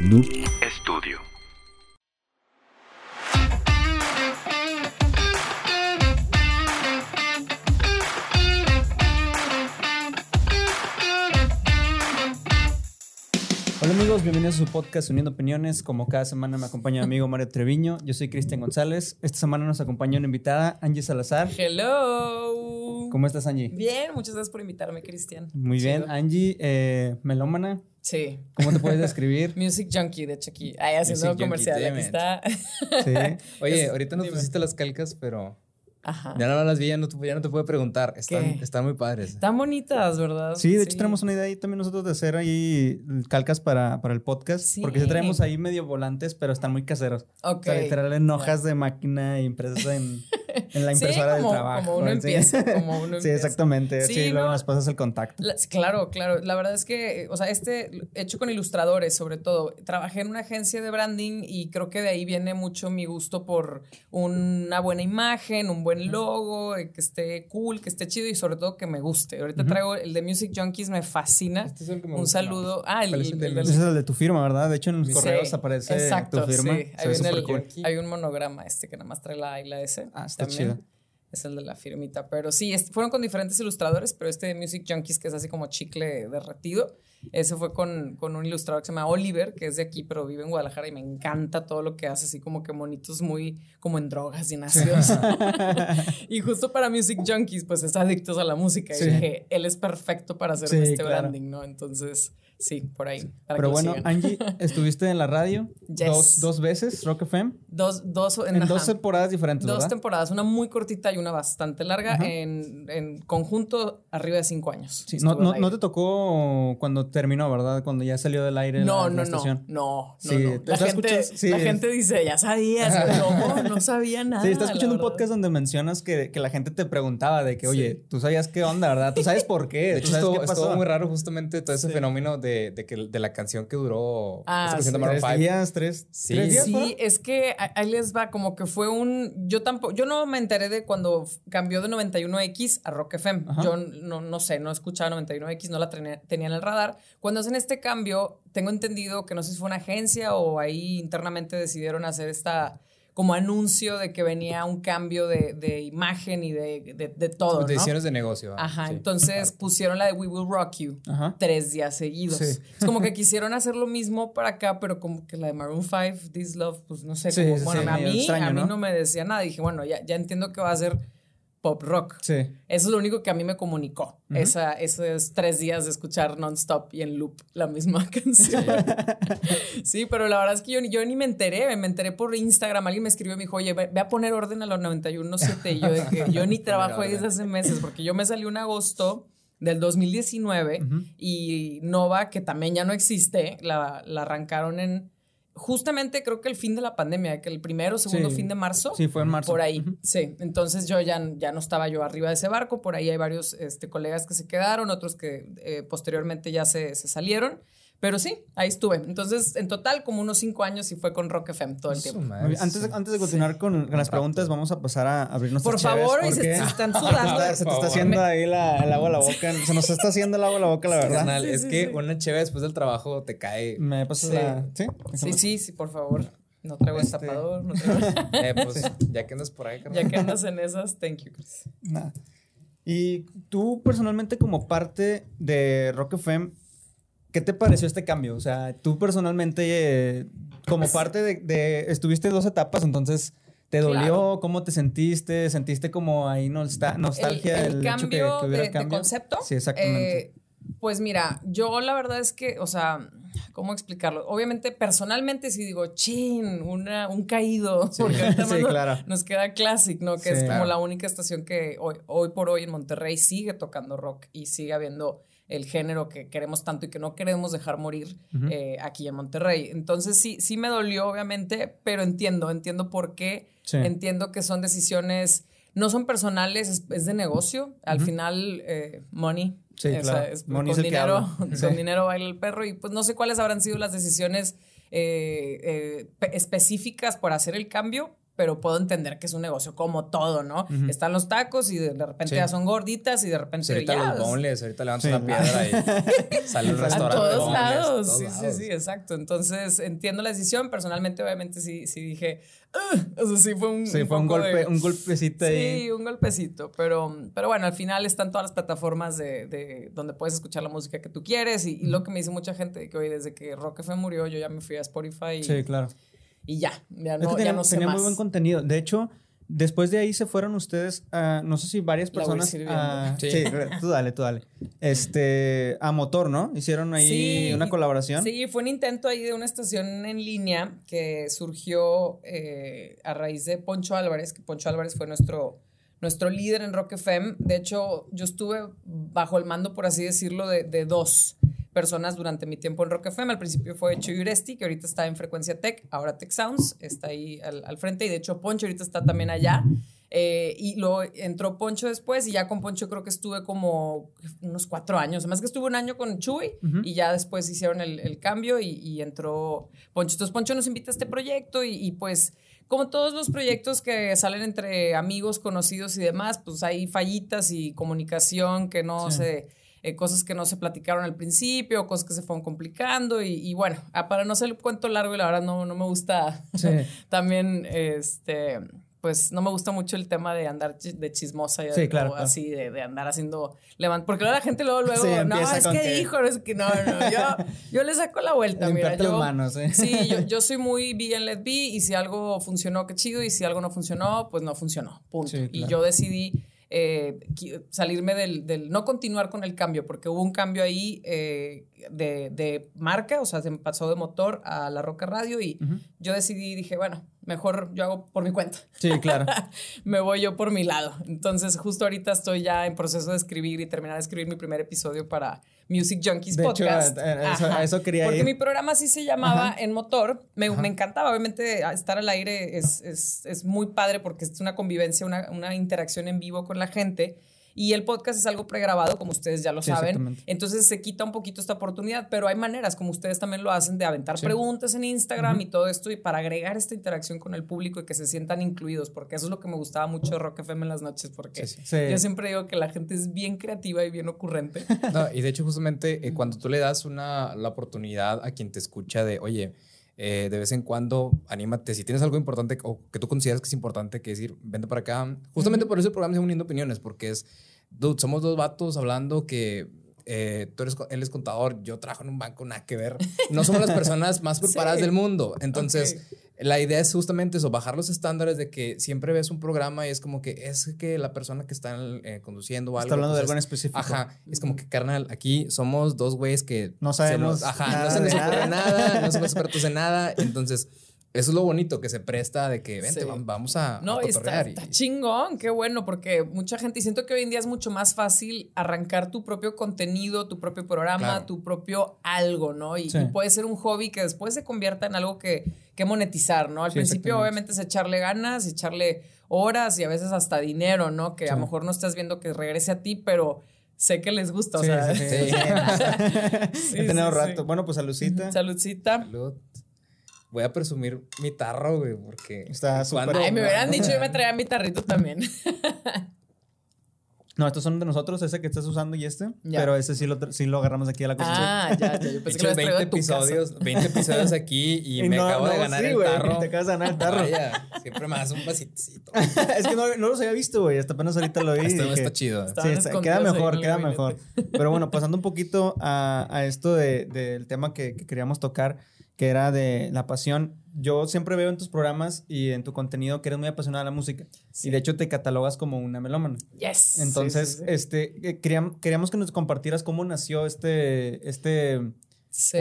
Noob Estudio. Hola amigos, bienvenidos a su podcast Uniendo Opiniones. Como cada semana me acompaña mi amigo Mario Treviño. Yo soy Cristian González. Esta semana nos acompaña una invitada, Angie Salazar. Hello. ¿Cómo estás, Angie? Bien, muchas gracias por invitarme, Cristian. Muy bien. Chido. Angie, eh, melómana. Sí. ¿Cómo te puedes describir? Music Junkie, de hecho aquí. Ahí haciendo Music comercial. Junkie, Aquí está. Sí. Oye, ahorita nos pusiste las calcas, pero Ajá. ya no las vi, ya no, te- ya no te puedo preguntar. Están, ¿Qué? están muy padres. Están bonitas, ¿verdad? Sí, de hecho tenemos una idea ahí también nosotros de hacer ahí calcas para, para el podcast. Sí. Porque sí traemos ahí medio volantes, pero están muy caseros. Ok. O sea, literal en hojas de máquina y impresas en, en la Sí, impresora como- del trabajo. como uno Sí. empieza, como uno Sí, empieza. exactamente. Sí, Sí, luego no. nos pasas el contacto. La- sí, claro, claro. La verdad es que, o sea, este hecho con ilustradores, sobre todo. Trabajé en una agencia de branding y creo que de ahí viene mucho mi gusto por una buena imagen, un buen logo, eh, que esté cool, que esté chido y sobre todo que me guste. Ahorita traigo el de Music Junkies, me fascina. Este es el que me un gusta saludo. Ah, el, ¿Cuál es el el de del- Ese es el de tu firma, ¿verdad? De hecho, en los Sí, correos aparece exacto, tu firma. sí. Ahí viene cool. hay un monograma este que nada más trae la A y la S. Ah, está. Chido. Es el de la firmita. Pero sí, fueron con diferentes ilustradores, pero este de Music Junkies, que es así como chicle derretido, ese fue con, con un ilustrador que se llama Oliver, que es de aquí, pero vive en Guadalajara y me encanta todo lo que hace, así como que monitos muy como en drogas y nacidos. y justo para Music Junkies, pues es adictos a la música. Sí. Y dije, él es perfecto para hacer Sí, este claro. branding, ¿no? Entonces, sí, por ahí. Pero bueno. Angie, estuviste en la radio Yes. dos, dos veces, Rock FM, Dos, dos, en dos ajá. temporadas diferentes, Dos ¿verdad? temporadas, una muy cortita y una bastante larga, en, en conjunto arriba de cinco años. Sí, no, no, te tocó cuando terminó, ¿verdad? Cuando ya salió del aire no, la, no, la no, estación. no, no, Sí, no. ¿tú La, gente? Sí. la gente dice, ya sabías, no, no sabía nada. Sí, estás escuchando un podcast donde mencionas que, que la gente te preguntaba de que, oye, tú sabías qué onda, ¿verdad? Tú sabes por qué, De hecho, qué pasó. muy raro justamente todo ese fenómeno de, de, que, de la canción que duró Ah, sí. Tres 5. días, tres, Sí. tres días, Sí, es que a- ahí les va, como que fue un. Yo tampoco, yo no me enteré de cuando cambió de 91X a Rock FM. Ajá. Yo no, no sé, no escuchaba 91X, no la tenía, tenía en el radar. Cuando hacen este cambio, tengo entendido que no sé si fue una agencia o ahí internamente decidieron hacer esta como anuncio de que venía un cambio de, de imagen y de, de, de todo. ¿no? Decisiones de negocio. ah, Ajá, sí. entonces pusieron la de We Will Rock You Ajá. tres días seguidos. Sí. Es como que quisieron hacer lo mismo para acá, pero como que la de Maroon 5, This Love, pues no sé. Sí, como- sí, bueno, a mí, extraño, a mí ¿no? ¿no? me decía nada. Dije, bueno, ya, ya entiendo que va a ser pop rock. Sí. Eso es lo único que a mí me comunicó. Esa, esos tres días de escuchar non-stop y en loop la misma canción. sí, pero la verdad es que yo, ni- yo ni me enteré. Me enteré por Instagram. Alguien me escribió y me dijo, oye, ve, ve a poner orden a los 91.7. Y yo de que yo ni trabajo ahí desde hace meses porque yo me salí un agosto del 2019 y Nova, que también ya no existe, la, la arrancaron en... Justamente creo que el fin de la pandemia, que el primero o segundo Sí. fin de marzo. Sí, fue en marzo. Por ahí, sí. Entonces yo ya, ya no estaba yo arriba de ese barco, por ahí hay varios este, colegas que se quedaron, otros que eh, posteriormente ya se, se salieron, pero sí, ahí estuve. Entonces, en total, como unos cinco años y fue con Rock FM todo el tiempo. Antes, antes de continuar con, con las preguntas, vamos a pasar a abrir nuestras Por favor, y se, se están sudando. te- se te está haciendo ahí la, el agua a la boca. Se nos está haciendo el agua a la boca, la verdad. Sí, es sí, que sí. una chévere después del trabajo te cae. Me pasas Sí. la. ¿Sí? Sí, sí, sí, por favor. No traigo Este- destapador, no traigo... Eh, pues, ya que andas por ahí, carnal. ya que andas en esas, thank you, Chris. Nada. Y tú personalmente como parte de Rock FM, ¿qué te pareció este cambio? O sea, tú personalmente eh, como Pues parte de, de- Estuviste dos etapas, entonces... ¿Te dolió? Claro. ¿Cómo te sentiste? ¿Sentiste como ahí nostal- nostalgia el, del el hecho que, cambio que hubiera de, de cambio? concepto. Sí, exactamente. eh, pues mira, yo la verdad es que, o sea, ¿cómo explicarlo? Obviamente, personalmente sí digo, chin, una, un caído. Porque ahorita Sí, nos- claro. nos queda Classic, ¿no? Que Sí. es como Claro. la única estación que hoy, hoy por hoy en Monterrey sigue tocando rock y sigue habiendo el género que queremos tanto y que no queremos dejar morir eh, aquí en Monterrey. Entonces sí, sí me dolió, obviamente, pero entiendo, entiendo por qué. Sí. Entiendo que son decisiones, no son personales, es, es de negocio. Al final, eh, money. Sí, o sea, claro. es- Money con dinero, con Sí. dinero baila el perro. Y pues no sé cuáles habrán sido las decisiones eh, eh, pe- específicas para hacer el cambio, pero puedo entender que es un negocio como todo, ¿no? Están los tacos y de, repente ya son gorditas y de repente sí, ahorita ya, los boneless, ahorita levantas una piedra y sale un restaurante. A todos lados. sí, sí, sí, exacto. Entonces entiendo la decisión. Personalmente, obviamente, sí, sí dije, o sea, sí fue un, sí, fue un, golpe, un golpecito ahí. Sí, un golpecito. Pero, pero bueno, al final están todas las plataformas de, de donde puedes escuchar la música que tú quieres. Y, lo que me dice mucha gente que hoy, desde que Rock murió, yo ya me fui a Spotify. Y, sí, claro y ya, ya no, tenía, ya no sé tenía muy buen contenido. De hecho, después de ahí se fueron ustedes a, no sé si varias personas a, sí. tú dale, tú dale. Este, a Motor, ¿no? Hicieron ahí una colaboración. Sí, fue un intento ahí de una estación en línea que surgió eh, a raíz de Poncho Álvarez, que Poncho Álvarez fue nuestro nuestro líder en Rock FM. De hecho, yo estuve bajo el mando, por así decirlo, de, de dos personas durante mi tiempo en Rock FM. Al principio fue Chuy Uresti, que ahorita está en Frecuencia Tech, ahora Tech Sounds, está ahí al, frente. Y de hecho, Poncho ahorita está también allá. Eh, y luego entró Poncho después y ya con Poncho creo que estuve como unos cuatro años. Además que estuve un año con Chuy y ya después hicieron el, cambio y, entró Poncho. Entonces Poncho nos invita a este proyecto y, pues como todos los proyectos que salen entre amigos, conocidos y demás, pues hay fallitas y comunicación que no se eh, cosas que no se platicaron al principio, cosas que se fueron complicando y, bueno, ah, para no ser el cuento largo y la verdad no, no me gusta también, este, pues no me gusta mucho el tema de andar de chismosa y claro, así, de, andar haciendo levant porque luego la gente luego, luego, no, es que, dijo, es que no, no, yo, yo le saco la vuelta, mira, yo, manos, ¿eh? sí, yo, yo, soy muy be and let be y si algo funcionó, qué chido, y si algo no funcionó, pues no funcionó, punto. Y yo decidí eh, salirme del, no continuar con el cambio, porque hubo un cambio ahí eh, de, marca, o sea, se pasó de motor a la Roca Radio y yo decidí, dije, bueno, mejor yo hago por mi cuenta. Sí, claro. Me voy yo por mi lado. Entonces, justo ahorita estoy ya en proceso de escribir y terminar de escribir mi primer episodio para Music Junkies Podcast. a, eso, quería Porque mi programa así se llamaba En Motor. Me, encantaba, obviamente, estar al aire es, es, muy padre porque es una convivencia, una, una interacción en vivo con la gente. Y el podcast es algo pregrabado, como ustedes ya lo saben. Entonces se quita un poquito esta oportunidad, pero hay maneras, como ustedes también lo hacen, de aventar preguntas en Instagram y todo esto, y para agregar esta interacción con el público y que se sientan incluidos, porque eso es lo que me gustaba mucho de Rock FM en las noches, porque yo siempre digo que la gente es bien creativa y bien ocurrente. y de hecho, justamente eh, cuando tú le das una, la oportunidad a quien te escucha de, oye, eh, de vez en cuando, anímate. Si tienes algo importante o que tú consideras que es importante, que decir, vente para acá. Justamente por eso el programa se uniendo opiniones, porque es, dude, somos dos vatos hablando que eh, tú eres, él es contador, yo trabajo en un banco, nada que ver. No somos las personas más preparadas del mundo. Entonces, la idea es justamente eso, bajar los estándares de que siempre ves un programa y es como que es que la persona que está eh, conduciendo algo. Está hablando de algo en específico. Ajá. Es como que, carnal, aquí somos dos güeyes que. No sabemos. ajá, no se nos ocurre nada, no somos expertos en nada. Entonces eso es lo bonito que se presta de que vente, vamos a, no, Está, chingón, qué bueno, porque mucha gente, y siento que hoy en día es mucho más fácil arrancar tu propio contenido, tu propio programa, tu propio algo, ¿no? Y, puede ser un hobby que después se convierta en algo que, que monetizar, ¿no? Al principio, obviamente, es echarle ganas, echarle horas y a veces hasta dinero, ¿no? Que a lo mejor no estás viendo que regrese a ti, pero sé que les gusta, o sea. Sí, He tenido rato. Bueno, pues saludcita. Saludcita. Salud voy a presumir mi tarro, güey, porque... Está súper... Ay, me hubieran dicho yo me traía mi tarrito también. No, estos son de nosotros, ese que estás usando y este. Pero ese sí lo, sí lo agarramos aquí a la cocina. Ah, ya, ya. Yo pensé que 20 episodios, 20 episodios aquí y, me acabo de ganar el tarro. Te acabas de ganar el tarro. siempre me das un vasito. es que no, no los había visto, güey. Hasta apenas ahorita lo vi. Está, está chido. Sí, queda mejor, queda mejor. Pero bueno, pasando un poquito a, a esto del de, tema que, que queríamos tocar que era de la pasión. Yo siempre veo en tus programas y en tu contenido que eres muy apasionada de la música. Y de hecho te catalogas como una melómana. Yes. Entonces, este, eh, queríamos, que nos compartieras cómo nació este, este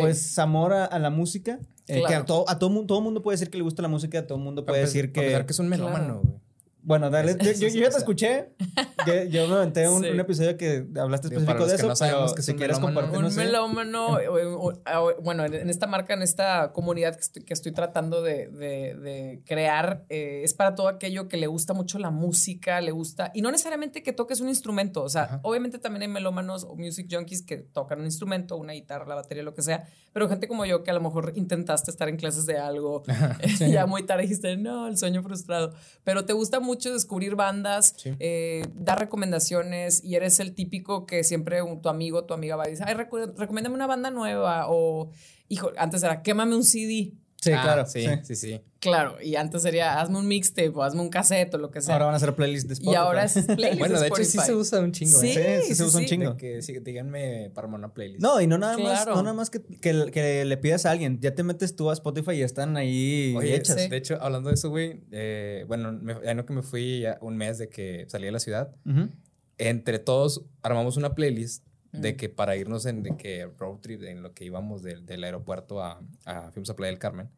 pues, amor a, la música. Eh, que a, todo, a todo, todo mundo puede decir que le gusta la música, a todo mundo puede decir que... que es un melómano, Bueno, dale. yo, ya te escuché. Yo, me aventé un, un, episodio que hablaste específico de eso. No sabemos que si quieres compartir. Un melómano. bueno, en esta marca, en esta comunidad que estoy, que estoy tratando de, de, de crear, eh, es para todo aquello que le gusta mucho la música, le gusta. Y no necesariamente que toques un instrumento. O sea, obviamente también hay melómanos o music junkies que tocan un instrumento, una guitarra, la batería, lo que sea. Pero gente como yo que a lo mejor intentaste estar en clases de algo, ya muy tarde dijiste, no, el sueño frustrado. Pero te gusta mucho descubrir bandas, eh, dar recomendaciones y eres el típico que siempre tu amigo, tu amiga va y dice, ay, recomiéndame una banda nueva o, hijo, antes era, quémame un CD. Sí, ah, claro. Sí, sí, sí, Claro, y antes sería hazme un mixtape o hazme un cassette o lo que sea. Ahora van a ser playlists de Spotify. Y ahora es playlist Bueno, de, hecho sí se usa un chingo. Sí, ¿eh? sí, se usa un chingo. que, díganme para una playlist. No, y no nada más, no nada más que, que, le pidas a alguien. Ya te metes tú a Spotify y están ahí hechas. De hecho, hablando de eso, güey, eh, bueno, ya no que me fui ya un mes de que salí de la ciudad. Entre todos armamos una playlist de que para irnos en de que road trip, en lo que íbamos del, del aeropuerto a, a, fuimos a Playa del Carmen.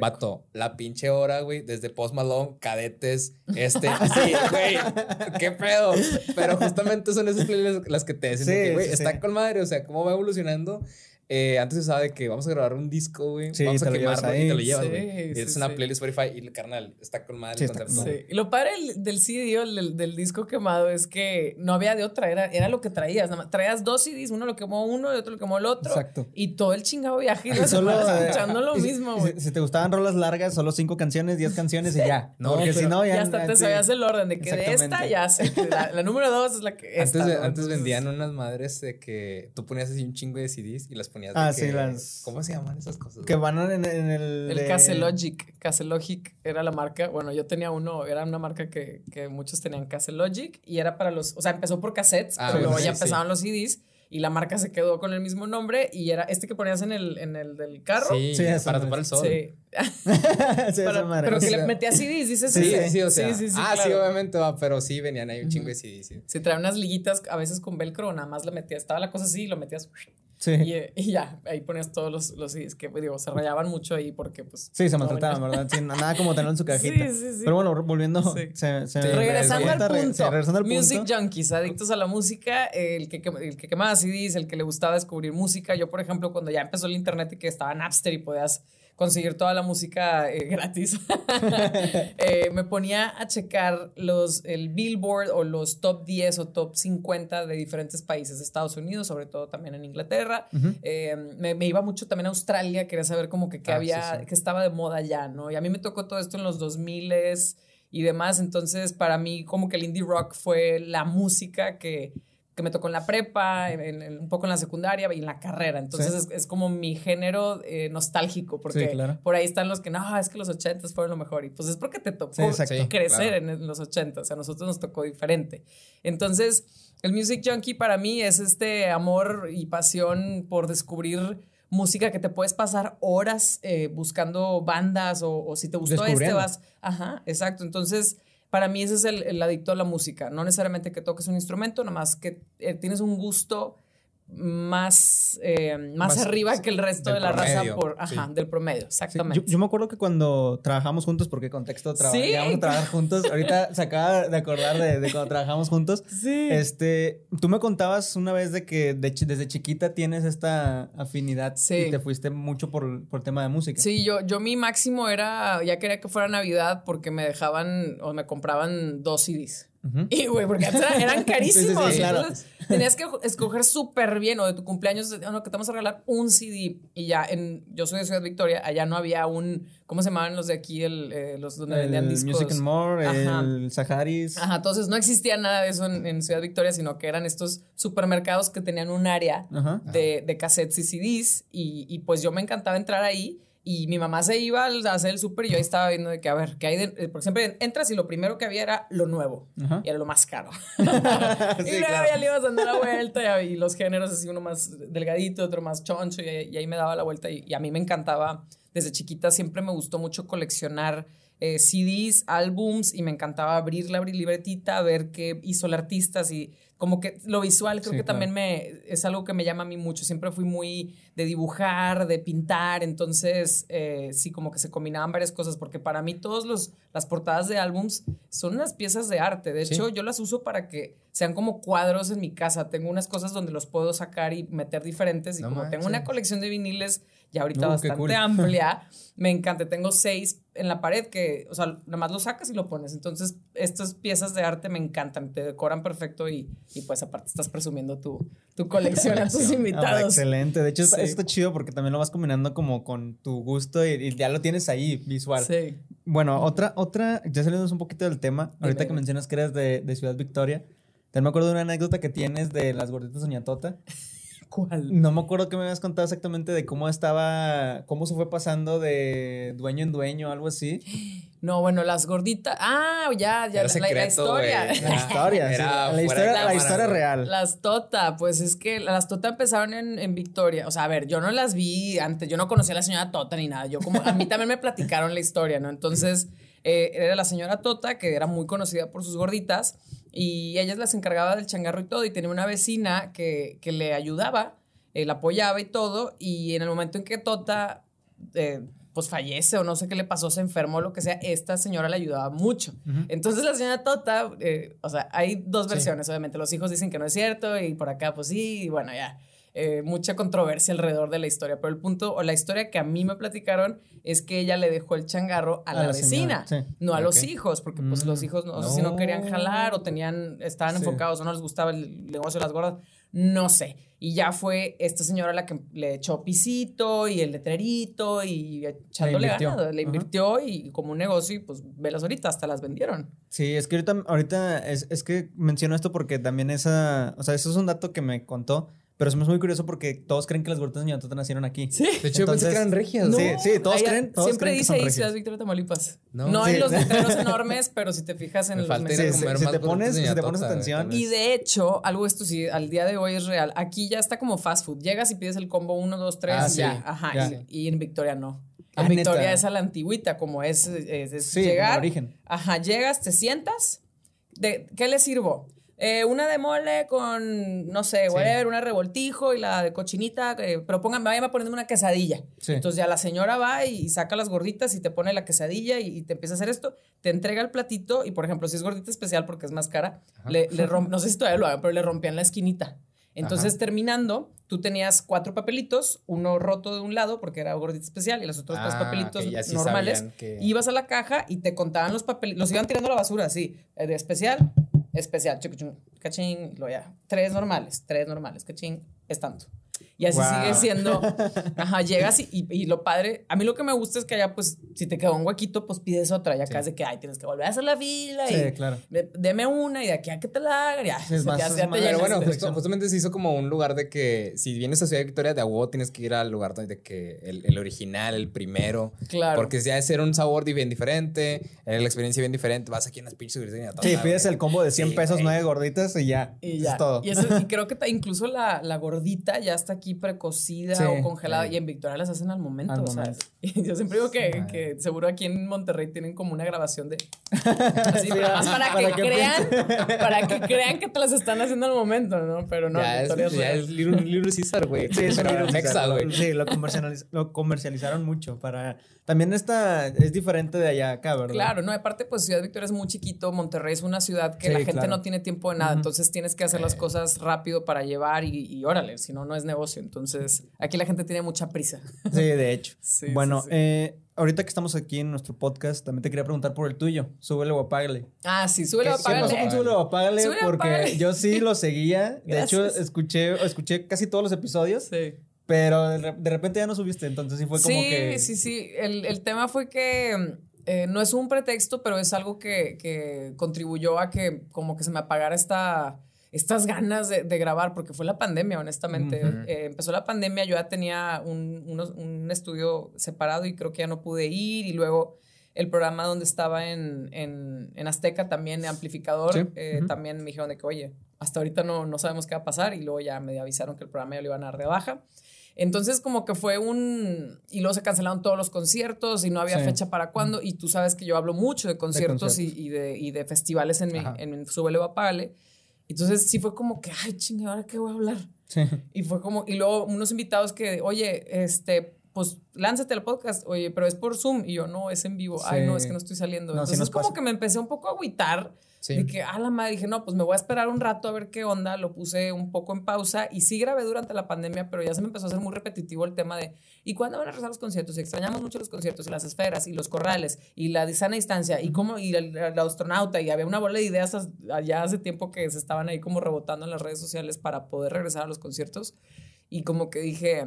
Vato, la pinche hora, güey, desde Post Malone, cadetes, este, sí, güey, qué pedo. Pero justamente son esas playlists las que te dicen, güey, está con madre, o sea, cómo va evolucionando eh, antes se sabe que vamos a grabar un disco, güey. Sí, vamos a quemarlo y te lo llevas, güey. Sí, es una playlist Spotify y el carnal está con madre. Sí, Y lo padre del CD, del, del, disco quemado, es que no había de otra, era, era lo que traías. Nada más, traías dos CDs, uno lo quemó uno y otro lo quemó el otro. Exacto. Y todo el chingado viaje y solo escuchando lo mismo, güey. Si, te gustaban rolas largas, solo cinco canciones, diez canciones y ya. No, porque si no, ya. Ya hasta te sabías el orden de que de esta ya sé. La, número dos es la que. Antes, antes vendían unas madres de que tú ponías así un chingo de CDs y las Ah, sí, las. ¿Cómo se llaman esas cosas? Que van en, el. El Caselogic. Caselogic era la marca. Bueno, yo tenía uno, era una marca que, que muchos tenían Caselogic y era para los. O sea, empezó por cassettes, ah, pero luego ya empezaban los CDs y la marca se quedó con el mismo nombre y era este que ponías en el, en el del carro. Sí, sí para tomar el sol. Sí. sí pero que le metías CDs, dices sí, sí, sí, o sea. Sí, sí, ah, sí, obviamente, va, pero sí venían ahí un chingo de CDs. Sí. Se trae unas liguitas a veces con velcro, nada más le metías, estaba la cosa así, lo metías Sí. Y, ya, ahí ponías todos los, los CDs que, digo, se rayaban mucho ahí porque, pues. Sí, se maltrataban, ¿verdad? nada como tenerlo en su cajita. Sí, sí, sí. Pero bueno, volviendo. Se, se regresando, al punto, regresando al punto. Music junkies, adictos a la música, el que, el que quemaba CDs, el que le gustaba descubrir música. Yo, por ejemplo, cuando ya empezó el internet y que estaba Napster y podías conseguir toda la música eh, gratis, eh, me ponía a checar los, el Billboard o los top 10 o top 50 de diferentes países de Estados Unidos, sobre todo también en Inglaterra. Eh, me, iba mucho también a Australia, quería saber como que qué ah, había, que estaba de moda ya, ¿no? Y a mí me tocó todo esto en los 2000 y demás, entonces para mí como que el indie rock fue la música que que me tocó en la prepa, en, un poco en la secundaria y en la carrera. Entonces es, como mi género eh, nostálgico, porque por ahí están los que no, es que los ochentas fueron lo mejor. Y pues es porque te tocó crecer en los ochentas. A nosotros nos tocó diferente. Entonces, el Music Junkie para mí es este amor y pasión por descubrir música que te puedes pasar horas eh, buscando bandas o, o si te gustó este vas. Ajá, exacto. Entonces para mí ese es el, adicto a la música. No necesariamente que toques un instrumento, más que eh, tienes un gusto más, eh, más, arriba que el resto de la raza por, ajá, del promedio, exactamente. yo, me acuerdo que cuando trabajamos juntos, porque contexto trabajamos a trabajar juntos, ahorita se acaba de acordar de, cuando trabajamos juntos. Sí. Este, tú me contabas una vez de que desde chiquita tienes esta afinidad y te fuiste mucho por, por tema de música. Sí, yo, yo mi máximo era, ya quería que fuera Navidad porque me dejaban o me compraban dos CDs. Y, güey, porque antes eran carísimos. Entonces, tenías que escoger súper bien, o de tu cumpleaños, no, que te vamos a regalar un CD. Y ya, en, yo soy de Ciudad Victoria, allá no había un, ¿cómo se llamaban los de aquí? El, eh, los donde vendían discos. Music and More, el Saharis. Ajá, entonces no existía nada de eso en, Ciudad Victoria, sino que eran estos supermercados que tenían un área de, de, cassettes y CDs. Y, y pues yo me encantaba entrar ahí y mi mamá se iba a hacer el súper y yo ahí estaba viendo de que, a ver, ¿qué hay? De, eh, porque siempre entras y lo primero que había era lo nuevo. Y era lo más caro. y luego ya le ibas dando la vuelta y, los géneros así, uno más delgadito, otro más choncho. Y, ahí me daba la vuelta. Y, a mí me encantaba, desde chiquita siempre me gustó mucho coleccionar eh, CDs, álbums. Y me encantaba abrir la libretita, ver qué hizo el artista. Si como que lo visual creo que también me es algo que me llama a mí mucho. Siempre fui muy de dibujar, de pintar, entonces eh, sí, como que se combinaban varias cosas, porque para mí todas las portadas de álbums son unas piezas de arte. De hecho, yo las uso para que sean como cuadros en mi casa. Tengo unas cosas donde los puedo sacar y meter diferentes. Y como tengo una colección de viniles ya ahorita uh, bastante amplia, me encanta. Tengo seis en la pared que, o sea, nada más lo sacas y lo pones. Entonces, estas piezas de arte me encantan, te decoran perfecto y, y pues aparte estás presumiendo tu, tu colección a tus invitados. excelente. De hecho, esto está chido porque también lo vas combinando como con tu gusto y, ya lo tienes ahí visual. Sí. Bueno, otra, otra, ya saliendo un poquito del tema, ahorita que mencionas que eres de, de Ciudad Victoria, también me acuerdo de una anécdota que tienes de las gorditas Tota. ¿Cuál? No me acuerdo que me habías contado exactamente de cómo estaba, cómo se fue pasando de dueño en dueño, algo así. No, bueno, las gorditas. Ah, ya, ya, la, historia. La historia, la, historia la, historia real. Las Tota, pues es que las Tota empezaron en, en, Victoria. O sea, a ver, yo no las vi antes, yo no conocía a la señora Tota ni nada. Yo como, a mí también me platicaron la historia, ¿no? Entonces, eh, era la señora Tota, que era muy conocida por sus gorditas y ella las encargaba del changarro y todo, y tenía una vecina que, que le ayudaba, eh, la apoyaba y todo, y en el momento en que Tota, eh, pues fallece o no sé qué le pasó, se enfermó, lo que sea, esta señora le ayudaba mucho. Entonces la señora Tota, eh, o sea, hay dos versiones, obviamente, los hijos dicen que no es cierto, y por acá, pues sí, y bueno, ya. Eh, mucha controversia alrededor de la historia, pero el punto o la historia que a mí me platicaron es que ella le dejó el changarro a, la, vecina, no a los hijos, porque pues los mm. hijos no, si no querían jalar o tenían, estaban enfocados o no les gustaba el negocio de las gordas, no sé. Y ya fue esta señora la que le echó pisito y el letrerito y echándole ganas, le invirtió y como un negocio y pues velas ahorita, hasta las vendieron. Sí, es que ahorita, ahorita es, es que menciono esto porque también esa, o sea, eso es un dato que me contó pero eso es muy curioso porque todos creen que las gorditas de Ñatota nacieron aquí. Sí. De hecho, pensé que eran regias. sí, sí, todos creen. Todos siempre creen dice ahí Ciudad Victoria, Tamaulipas. No, no hay los letreros enormes, pero si te fijas en el los sí, si, te pones, si te pones atención. Y de hecho, algo esto sí, al día de hoy es real. Aquí ya está como fast food. Llegas y pides el combo 1, 2, 3 ya. Ajá. Y, en Victoria no. En ah, Victoria es a la antigüita, como es, es, es sí, llegar. origen. Ajá, llegas, te sientas. De, ¿Qué le sirvo? Eh, una de mole con, no sé, whatever, una revoltijo y la de cochinita, eh, pero pónganme, váyame poniendo una quesadilla. Entonces ya la señora va y saca las gorditas y te pone la quesadilla y, te empieza a hacer esto, te entrega el platito y, por ejemplo, si es gordita especial porque es más cara, le, le no sé si todavía lo hagan, pero le rompían la esquinita. Entonces, terminando, tú tenías cuatro papelitos, uno roto de un lado porque era gordita especial y los otros tres ah, papelitos normales. Ibas a la caja y te contaban los papelitos, los iban tirando a la basura, sí, de especial, especial, cachín, lo ya. Tres normales, tres normales, cachín, es tanto. Y así sigue siendo. Ajá, llegas y, y, lo padre. A mí lo que me gusta es que allá, pues, si te quedó un huequito, pues pides otra. Y acá es de que, ay, tienes que volver a hacer la fila. Sí, claro. deme una y de aquí a que te la haga. Ya, es más, ya, Pero bueno, justamente se hizo como un lugar de que si vienes a Ciudad Victoria de agua tienes que ir al lugar donde que el, el, original, el primero. Claro. Porque si ha de ser un sabor bien diferente, eh, la experiencia bien diferente. Vas aquí en las pinches Sí, pides el combo de 100 pesos, nueve gorditas y ya. Y ya. Es todo. Y, eso, y creo que incluso la, la gordita ya está aquí precocida o congelada y en Victoria las hacen al momento, Y yo siempre digo que, que, seguro aquí en Monterrey tienen como una grabación de así, para, que, crean, para que crean que te las están haciendo al momento, ¿no? Pero no, ya es, ya es Little, Caesar, güey. Sí, es güey. Sí, lo, lo comercializaron mucho para también esta es diferente de allá acá, ¿verdad? Claro, no, aparte pues Ciudad Victoria es muy chiquito, Monterrey es una ciudad que la gente no tiene tiempo de nada, entonces tienes que hacer las cosas rápido para llevar y, órale, si no, no es negocio. Entonces, aquí la gente tiene mucha prisa. Sí, de hecho. bueno, Eh, ahorita que estamos aquí en nuestro podcast, también te quería preguntar por el tuyo. Súbele o apágale. Ah, sí, súbele o apágale. ¿Qué con o apágale? Porque yo sí lo seguía. De hecho, escuché, escuché casi todos los episodios. Sí. Pero de repente ya no subiste, entonces sí fue como que... Sí, sí, sí. El, el tema fue que eh, no es un pretexto, pero es algo que, que, contribuyó a que como que se me apagara esta, estas ganas de, de grabar, porque fue la pandemia, honestamente. Eh, empezó la pandemia, yo ya tenía un, un, estudio separado y creo que ya no pude ir y luego el programa donde estaba en, en, en Azteca también, amplificador, eh, también me dijeron de que, oye, hasta ahorita no, no sabemos qué va a pasar y luego ya me avisaron que el programa ya lo iban a dar de baja. Entonces como que fue un... Y luego se cancelaron todos los conciertos y no había fecha para cuándo. Y tú sabes que yo hablo mucho de conciertos, Y, de, y, de, festivales en mi, en mi Apágale. Entonces sí fue como que, ay, chingue, ¿ahora qué voy a hablar? Sí. Y fue como, y luego unos invitados que, oye, este, pues lánzate al podcast, oye, pero es por Zoom. Y yo, no, es en vivo. Ay, no, es que no estoy saliendo. Entonces, como que me empecé un poco a agüitar. De que, a la madre, dije, no, pues me voy a esperar un rato a ver qué onda. Lo puse un poco en pausa y sí grabé durante la pandemia, pero ya se me empezó a hacer muy repetitivo el tema de, ¿y cuándo van a regresar los conciertos? Y extrañamos mucho los conciertos y las esferas y los corrales y la sana distancia y cómo, y el, astronauta. Y había una bola de ideas allá hace tiempo que se estaban ahí como rebotando en las redes sociales para poder regresar a los conciertos. Y como que dije,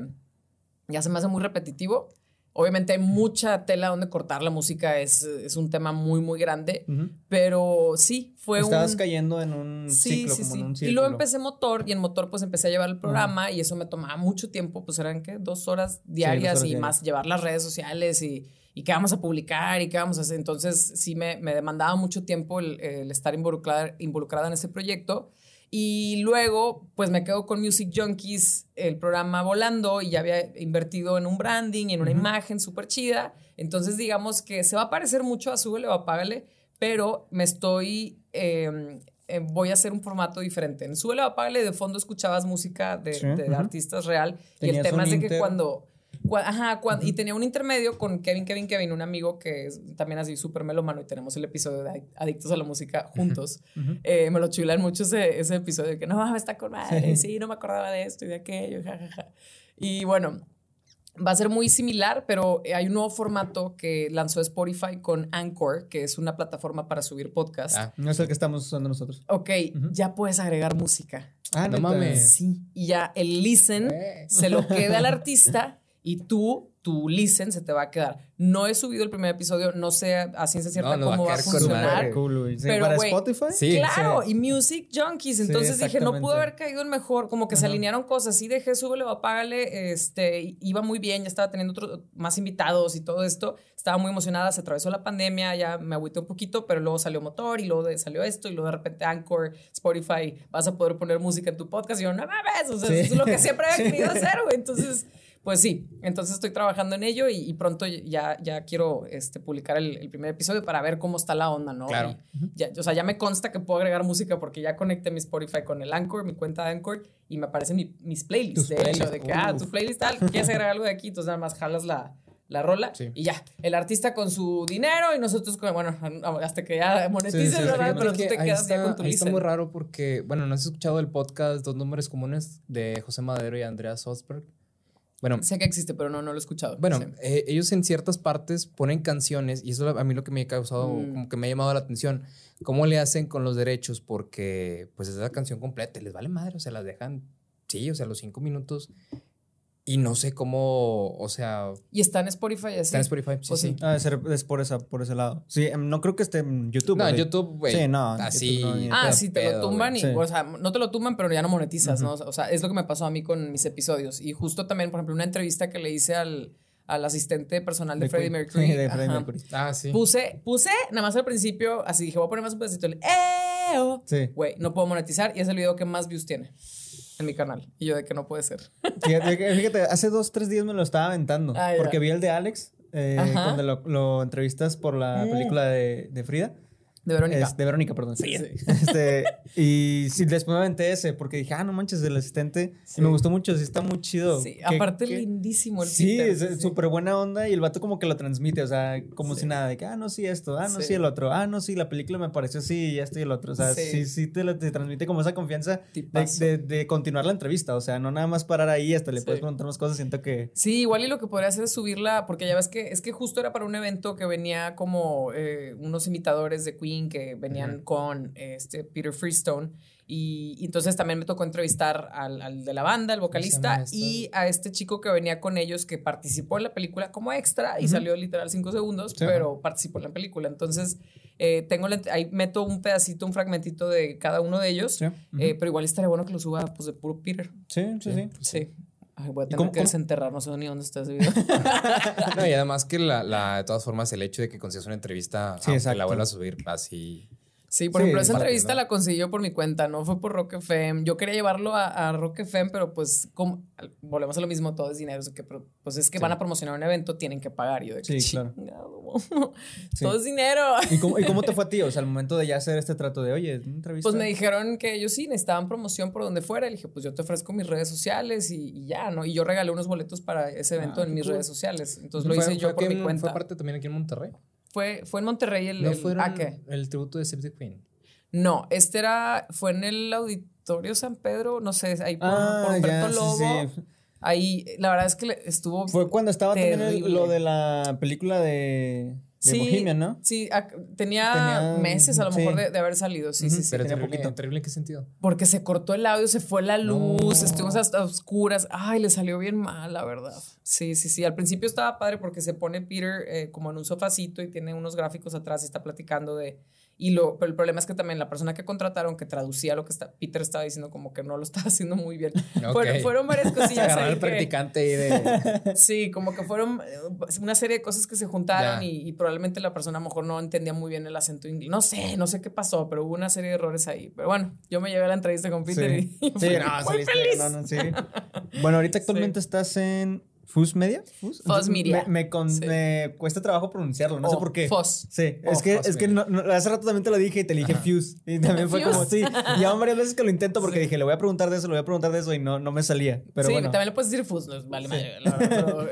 ya se me hace muy repetitivo. Obviamente hay mucha tela donde cortar la música, es, es un tema muy, muy grande, pero sí, fue Estabas cayendo en un ciclo, como En un Y luego empecé motor y en motor pues empecé a llevar el programa y eso me tomaba mucho tiempo, pues eran que dos horas diarias y más llevar las redes sociales y, y qué vamos a publicar y qué vamos a hacer. Entonces sí me, me demandaba mucho tiempo el, el estar involucrada, involucrada en ese proyecto. Y luego, pues me quedo con Music Junkies, el programa volando, y ya había invertido en un branding y en una imagen súper chida. Entonces, digamos que se va a parecer mucho a Súbele o Apágale, pero me estoy. Em, em, voy a hacer un formato diferente. En Súbele o Apágale, de fondo escuchabas música de, artistas real. y el tema es de que cuando Ajá, y tenía un intermedio con Kevin, Kevin, Kevin, un amigo que es también así súper melomano y tenemos el episodio de Adictos a la Música juntos. Eh, me lo chulan mucho ese, ese episodio de que no, está con madre, sí, no me acordaba de esto y de aquello, jajaja. Y bueno, va a ser muy similar, pero hay un nuevo formato que lanzó Spotify con Anchor, que es una plataforma para subir podcast. Ah, no es el que estamos usando nosotros. Ok, ya puedes agregar música. Ah, no mames. Sí, y ya el listen se lo queda al artista y tú, tu listen se te va a quedar. No he subido el primer episodio, no sé a ciencia cierta cómo va a, funcionar. pero, ¿Para Spotify? Sí, claro, y Music Junkies. Entonces dije, no pudo haber caído en mejor. Como que se alinearon cosas. Sí dejé, súbele o apágale. Este, iba muy bien, ya estaba teniendo otros más invitados y todo esto. Estaba muy emocionada, se atravesó la pandemia, ya me agüité un poquito, pero luego salió Motor y luego salió esto y luego de repente Anchor, Spotify, vas a poder poner música en tu podcast. Y yo, no mames, o sea, eso es lo que siempre había querido hacer, güey. Entonces pues sí, entonces estoy trabajando en ello y, pronto ya, ya quiero este, publicar el, primer episodio para ver cómo está la onda, ¿no? Claro. ya, o sea, ya me consta que puedo agregar música porque ya conecté mi Spotify con el Anchor, mi cuenta de Anchor, y me aparecen mis playlists, de hecho, de que, ah, tu playlist tal, quieres agregar algo de aquí, entonces nada más jalas la, la rola y ya. El artista con su dinero y nosotros con, bueno, hasta que ya monetices, ¿verdad? Pero tú te quedas ya con tu ahí está muy raro porque, bueno, ¿no has escuchado el podcast Dos Números Comunes de José Madero y Andrea Sosberg? Bueno, sé que existe, pero no, no lo he escuchado. Bueno, eh, ellos en ciertas partes ponen canciones y eso a mí lo que me ha causado, mm. como que me ha llamado la atención. ¿Cómo le hacen con los derechos? Porque pues es la canción completa, les vale madre, o sea, las dejan, sí, o sea, los cinco minutos y no sé cómo, o sea... ¿Y está en Spotify así? Está en Spotify, sí, sí. Ah, es por, esa, por ese lado. Sí, em, no creo que esté en YouTube. No, en YouTube, güey. Sí, no. Así. ah, sí, te lo tumban y, o sea, no te lo tumban, pero ya no monetizas, ¿no? O sea, es lo que me pasó a mí con mis episodios. Y justo también, por ejemplo, una entrevista que le hice al, al asistente personal de, Freddie Mercury. de Freddie Mercury. Ah, sí. Puse, puse, nada más al principio, así dije, voy a poner más un pedacito. Sí. Güey, no puedo monetizar y es el video que más views tiene en mi canal. Y yo de que no puede ser. Fíjate, hace dos, tres días me lo estaba aventando. Ah, porque vi el de Alex, eh, cuando lo, lo, entrevistas por la mm. película de, de Frida. De Verónica. de Verónica, perdón. Sí. Este, y sí, después me aventé ese porque dije, ah, no manches, el asistente. me gustó mucho, sí, está muy chido. Sí, aparte lindísimo el Sí, es súper buena onda y el vato como que lo transmite, o sea, como si nada, de que, ah, no, sí, esto, ah, no, sí. el otro, ah, no, sí, la película me pareció así y esto y el otro. O sea, sí, sí, te, te, transmite como esa confianza de, de, continuar la entrevista, o sea, no nada más parar ahí, hasta le puedes preguntar más cosas, siento que. Sí, igual y lo que podría hacer es subirla, porque ya ves que es que justo era para un evento que venía como eh, unos imitadores de Queen que venían con este Peter Freestone. Y, entonces también me tocó entrevistar al, de la banda, el vocalista, y a este chico que venía con ellos que participó en la película como extra y salió literal cinco segundos, pero participó en la película. Entonces, eh, tengo ahí meto un pedacito, un fragmentito de cada uno de ellos, eh, pero igual estaría bueno que lo suba pues de puro Peter. Sí, sí, sí. Sí. Voy a tener que desenterrar, no sé ni dónde está ese video. no, y además que la, la, de todas formas el hecho de que consigas una entrevista, sí, la vuelva a subir así Sí, por ejemplo, esa entrevista la consiguió por mi cuenta, no fue por Rock FM. Yo quería llevarlo a, a Rock FM, pero pues como, volvemos a lo mismo, todo es dinero. que, pues es que van a promocionar un evento, tienen que pagar. Yo de sí, claro. chavo. Todo es dinero. ¿Y cómo, ¿Y cómo, te fue a ti? O sea, al momento de ya hacer este trato de, oye, una entrevista. Pues me dijeron que ellos sí necesitaban promoción por donde fuera. Y le dije, pues yo te ofrezco mis redes sociales y, ya, ¿no? Y yo regalé unos boletos para ese ah, evento en mis redes sociales. Entonces lo hice yo por mi cuenta. ¿Fue aparte también aquí en Monterrey? Fue, fue en Monterrey el. ¿No el, ¿a qué? el tributo de Save Queen? No, este era. Fue en el Auditorio San Pedro, no sé, ahí por, ah, Humberto Lobo. Ahí, la verdad es que estuvo. Fue cuando estaba también lo de la película de. De Bohemian, ¿no? Sí, tenía, meses a lo mejor de, haber salido. Sí, sí, sí. Pero tenía poquito. ¿Terrible en qué sentido? Porque se cortó el audio, se fue la luz, estuvimos hasta oscuras. Ay, le salió bien mal, la verdad. Sí, sí, sí. Al principio estaba padre porque se pone Peter eh, como en un sofacito y tiene unos gráficos atrás y está platicando de y lo, pero el problema es que también la persona que contrataron, que traducía lo que está, Peter estaba diciendo, como que no lo estaba haciendo muy bien. Fueron, varias cosillas. ahí el practicante de... Sí, como que fueron eh, una serie de cosas que se juntaron y, probablemente la persona a lo mejor no entendía muy bien el acento inglés. No sé, no sé qué pasó, pero hubo una serie de errores ahí. Pero bueno, yo me llevé a la entrevista con Peter y, sí, no, muy feliz. No, no, sí. Bueno, ahorita actualmente estás en ¿Fus Media? Fus, Media. Me, me, cuesta trabajo pronunciarlo, no sé por qué. Fos. Sí, es que, es que hace rato también te lo dije y te dije Fuse. Y también fue como, sí. Y aún varias veces que lo intento porque dije, le voy a preguntar de eso, le voy a preguntar de eso y no, no me salía. Pero sí, también le puedes decir Fus, no, vale, vale.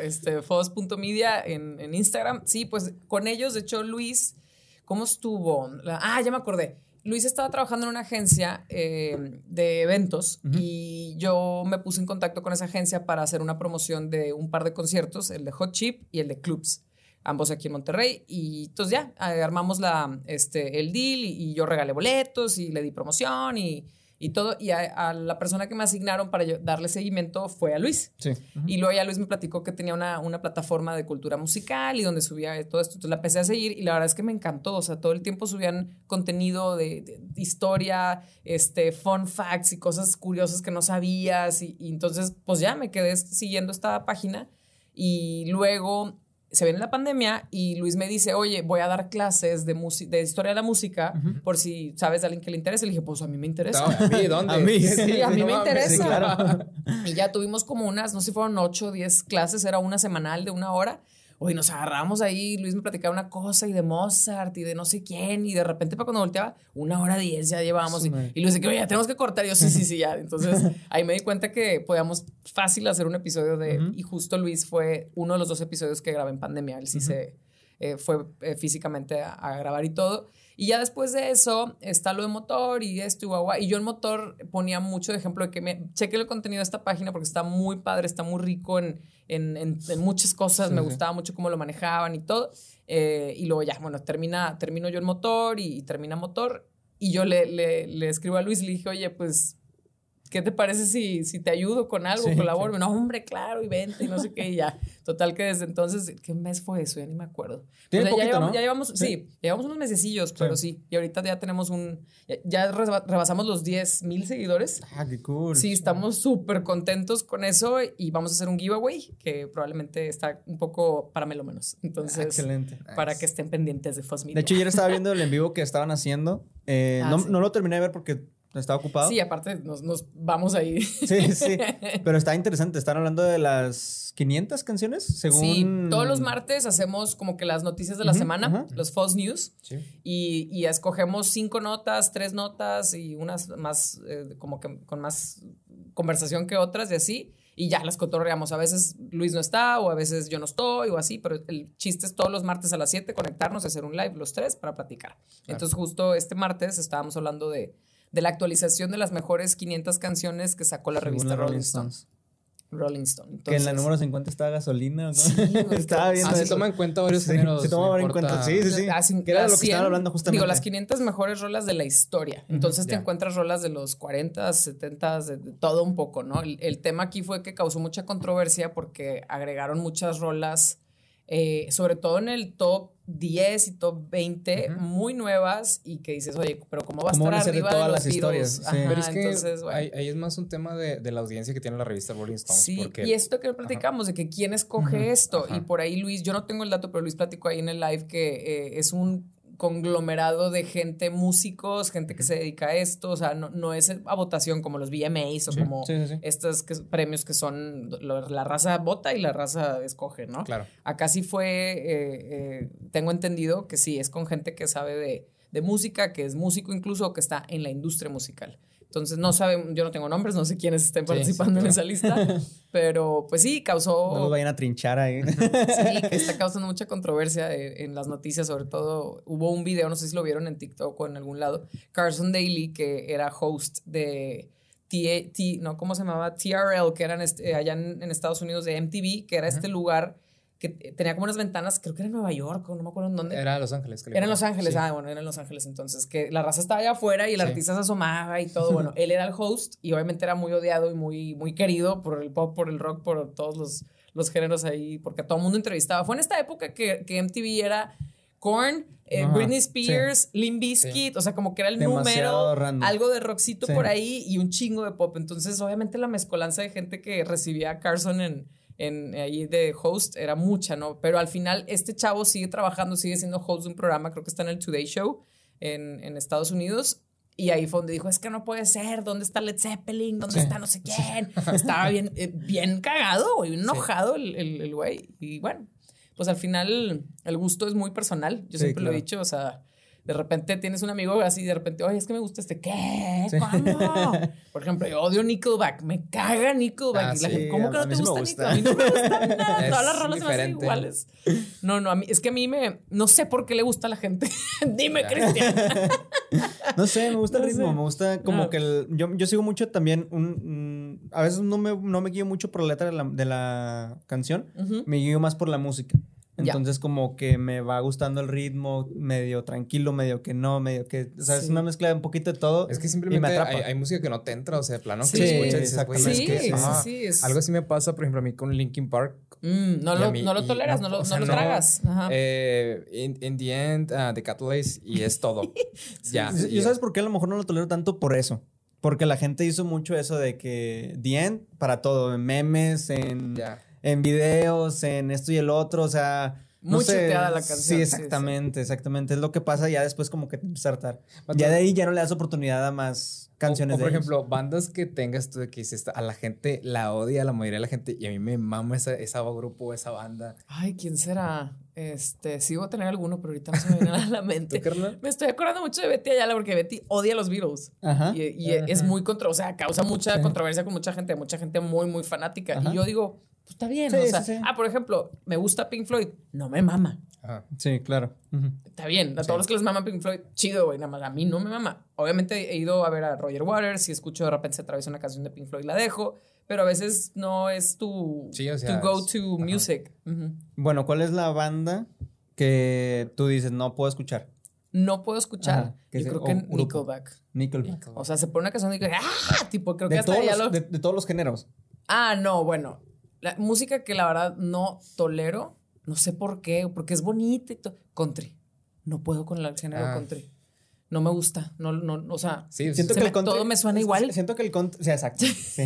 este, Fos.media en, en Instagram. Sí, pues con ellos, de hecho, Luis, ¿cómo estuvo? ah, ya me acordé. Luis estaba trabajando en una agencia eh, de eventos y yo me puse en contacto con esa agencia para hacer una promoción de un par de conciertos, el de Hot Chip y el de Clubs, ambos aquí en Monterrey. Y entonces ya armamos la, este, el deal y, y yo regalé boletos y le di promoción y y todo. Y a, la persona que me asignaron para darle seguimiento fue a Luis. Sí. Y luego ya Luis me platicó que tenía una, una, plataforma de cultura musical y donde subía todo esto. Entonces la empecé a seguir y la verdad es que me encantó. O sea, todo el tiempo subían contenido de, historia, este, fun facts y cosas curiosas que no sabías. Y, y entonces, pues ya me quedé siguiendo esta página. Y luego se viene la pandemia y Luis me dice, oye, voy a dar clases de, de historia de la música por si sabes de alguien que le interese. Le dije, pues a mí me interesa. ¿A mí dónde? a mí, sí, a mí me interesa. Y ya tuvimos como unas, no sé si fueron ocho o diez clases, era una semanal de una hora. Oye, nos agarramos ahí, Luis me platicaba una cosa y de Mozart y de no sé quién, y de repente para cuando volteaba, una hora diez ya llevábamos. y, y, Luis dice que, oye, tenemos que cortar. Y yo, sí, sí, sí, ya. Entonces ahí me di cuenta que podíamos fácil hacer un episodio de. Y justo Luis fue uno de los dos episodios que grabé en pandemia. Él sí se eh, fue eh, físicamente a grabar y todo. Y ya después de eso está lo de motor y esto y guagua. Y yo en motor ponía mucho de ejemplo de que me cheque el contenido de esta página porque está muy padre, está muy rico en, en, en, muchas cosas. me gustaba mucho cómo lo manejaban y todo. Eh, y luego ya, bueno, termina, termino yo el motor y, termina motor. Y yo le, le, le escribo a Luis y le dije, oye, pues ¿qué te parece si, si te ayudo con algo, colaboro? No, hombre, claro, y vente, y no sé qué, y ya. Total que desde entonces, ¿qué mes fue eso? Ya ni me acuerdo. ya, llevamos, ya, llevamos, sí. llevamos unos mesecillos, pero sí. Y ahorita ya tenemos un, ya, rebasamos los 10 mil seguidores. Ah, qué cool. Sí, estamos súper contentos con eso y vamos a hacer un giveaway que probablemente está un poco para menos. Entonces, excelente. Para que estén pendientes de Fosmedia. De hecho, ayer estaba viendo el en vivo que estaban haciendo. Eh, ah, no, no lo terminé de ver porque ¿Estaba ocupado? Sí, aparte nos, nos, vamos ahí. Sí, sí. Pero está interesante. Están hablando de las 500 canciones, según... Sí, todos los martes hacemos como que las noticias de la semana, los False News. Sí. Y, y, escogemos cinco notas, tres notas y unas más, eh, como que con más conversación que otras y así. Y ya las cotorreamos. A veces Luis no está o a veces yo no estoy o así, pero el chiste es todos los martes a las 7 conectarnos y hacer un live los tres para platicar. Entonces justo este martes estábamos hablando de de la actualización de las mejores 500 canciones que sacó la revista Rolling, Stones. Rolling Stone. que en la número 50 está gasolina, ¿no? Sí, estaba viendo. Ah, se toma en cuenta varios sí, Se toma en cuenta. Sí, sí, sí. Que era lo que estaban hablando justamente. Digo, las 500 mejores rolas de la historia. Entonces te encuentras rolas de los 40, 70, de, todo un poco, ¿no? El, tema aquí fue que causó mucha controversia porque agregaron muchas rolas, eh, sobre todo en el top 10 y top 20 muy nuevas y que dices, oye, pero ¿cómo va a estar arriba de, todas las historias? pero es que ahí, es más un tema de, de, la audiencia que tiene la revista Rolling Stones. Sí, y esto que platicamos, de que quién escoge esto. Y por ahí Luis, yo no tengo el dato, pero Luis platicó ahí en el live que eh, es un conglomerado de gente, músicos, gente que se dedica a esto, o sea, no, no es a votación como los VMAs o como estos premios que son la raza vota y la raza escoge, ¿no? Claro. Acá sí fue, eh, eh, tengo entendido que sí, es con gente que sabe de, de música, que es músico incluso, que está en la industria musical. Entonces no saben, yo no tengo nombres, no sé quiénes estén participando en esa lista, pero pues sí, causó... No los vayan a trinchar ahí. sí, que está causando mucha controversia en las noticias, sobre todo hubo un video, no sé si lo vieron en TikTok o en algún lado, Carson Daly, que era host de... T, T no, ¿cómo se llamaba? TRL, que eran este, allá en, en, Estados Unidos de MTV, que era este lugar que tenía como unas ventanas, creo que era en Nueva York o no me acuerdo en dónde. Era Los Ángeles. Era en Los Ángeles, ah, bueno, era en Los Ángeles entonces, que la raza estaba allá afuera y el artista se asomaba y todo. Bueno, él era el host y obviamente era muy odiado y muy, muy querido por el pop, por el rock, por todos los, los géneros ahí, porque todo el mundo entrevistaba. Fue en esta época que, que MTV era Korn, eh, Britney Spears, sí. Limp Bizkit, o sea, como que era el número, algo de rockcito por ahí y un chingo de pop. Entonces, obviamente la mezcolanza de gente que recibía a Carson en en, ahí de host era mucha, ¿no? Pero al final este chavo sigue trabajando, sigue siendo host de un programa, creo que está en el Today Show en, en Estados Unidos. Y ahí fue donde dijo, es que no puede ser, ¿dónde está Led Zeppelin? ¿Dónde está no sé quién? Estaba bien, eh, bien cagado, bien enojado el, el, güey. Y bueno, pues al final el gusto es muy personal, yo siempre lo he dicho, o sea, de repente tienes un amigo así, de repente, oye, es que me gusta este, ¿qué? Por ejemplo, yo odio Nickelback, me caga Nickelback. Ah, y la gente, ¿cómo que no te gusta, Nickelback? A mí no me gusta nada, todas las rolas son iguales. No, no, a mí, es que a mí me, no sé por qué le gusta a la gente. Dime, Cristian. no sé, me gusta el ritmo, me gusta como que el, yo, yo sigo mucho también un, a veces no me, no me guío mucho por la letra de la, de la canción, me guío más por la música. Entonces como que me va gustando el ritmo, medio tranquilo, medio que no, medio que, o sea, es una mezcla de un poquito de todo. Es que simplemente hay, hay, música que no te entra, o sea, plano sí, que escuchas dices, sí, sí, es... algo así me pasa, por ejemplo, a mí con Linkin Park. Mm, no, lo, no lo toleras, no, lo, no lo tragas. Eh, in, the end, uh, The Catalyst y es todo. ya. Yo sabes por qué a lo mejor no lo tolero tanto por eso. Porque la gente hizo mucho eso de que The End para todo, en memes, en en videos, en esto y el otro, o sea... No Muy sé, la canción. Sí, exactamente, exactamente. Es lo que pasa ya después como que te empieza a hartar. Ya de ahí ya no le das oportunidad a más canciones. O, por ejemplo, bandas que tengas tú de que dices, a la gente la odia, a la mayoría de la gente, y a mí me mama esa, esa grupo, esa banda. Ay, ¿quién será? Este, sí voy a tener alguno, pero ahorita no se me viene a la mente. me estoy acordando mucho de Betty Ayala porque Betty odia a los Beatles. Ajá, y, es muy contra, o sea, causa mucha controversia con mucha gente, mucha gente muy, muy fanática. Y yo digo, pues está bien. o sea, ah, por ejemplo, me gusta Pink Floyd, no me mama. Sí, claro. Está bien, a todos los que les mama Pink Floyd, chido, güey, nada más a mí no me mama. Obviamente he ido a ver a Roger Waters, si escucho de repente se atraviesa una canción de Pink Floyd, la dejo, pero a veces no es tu, tu go-to music. Bueno, ¿cuál es la banda que tú dices no puedo escuchar? No puedo escuchar. Yo creo que Nickelback. Nickelback. O sea, se pone una canción y digo, ¡ah! Tipo, creo que hasta ya lo... de todos los géneros. Ah, no, bueno la música que la verdad no tolero, no sé por qué, porque es bonita y todo. Country. No puedo con el género ah. country no me gusta. No, no, o sea, siento que todo me suena igual. Siento que el country, o sea, exacto. Sí.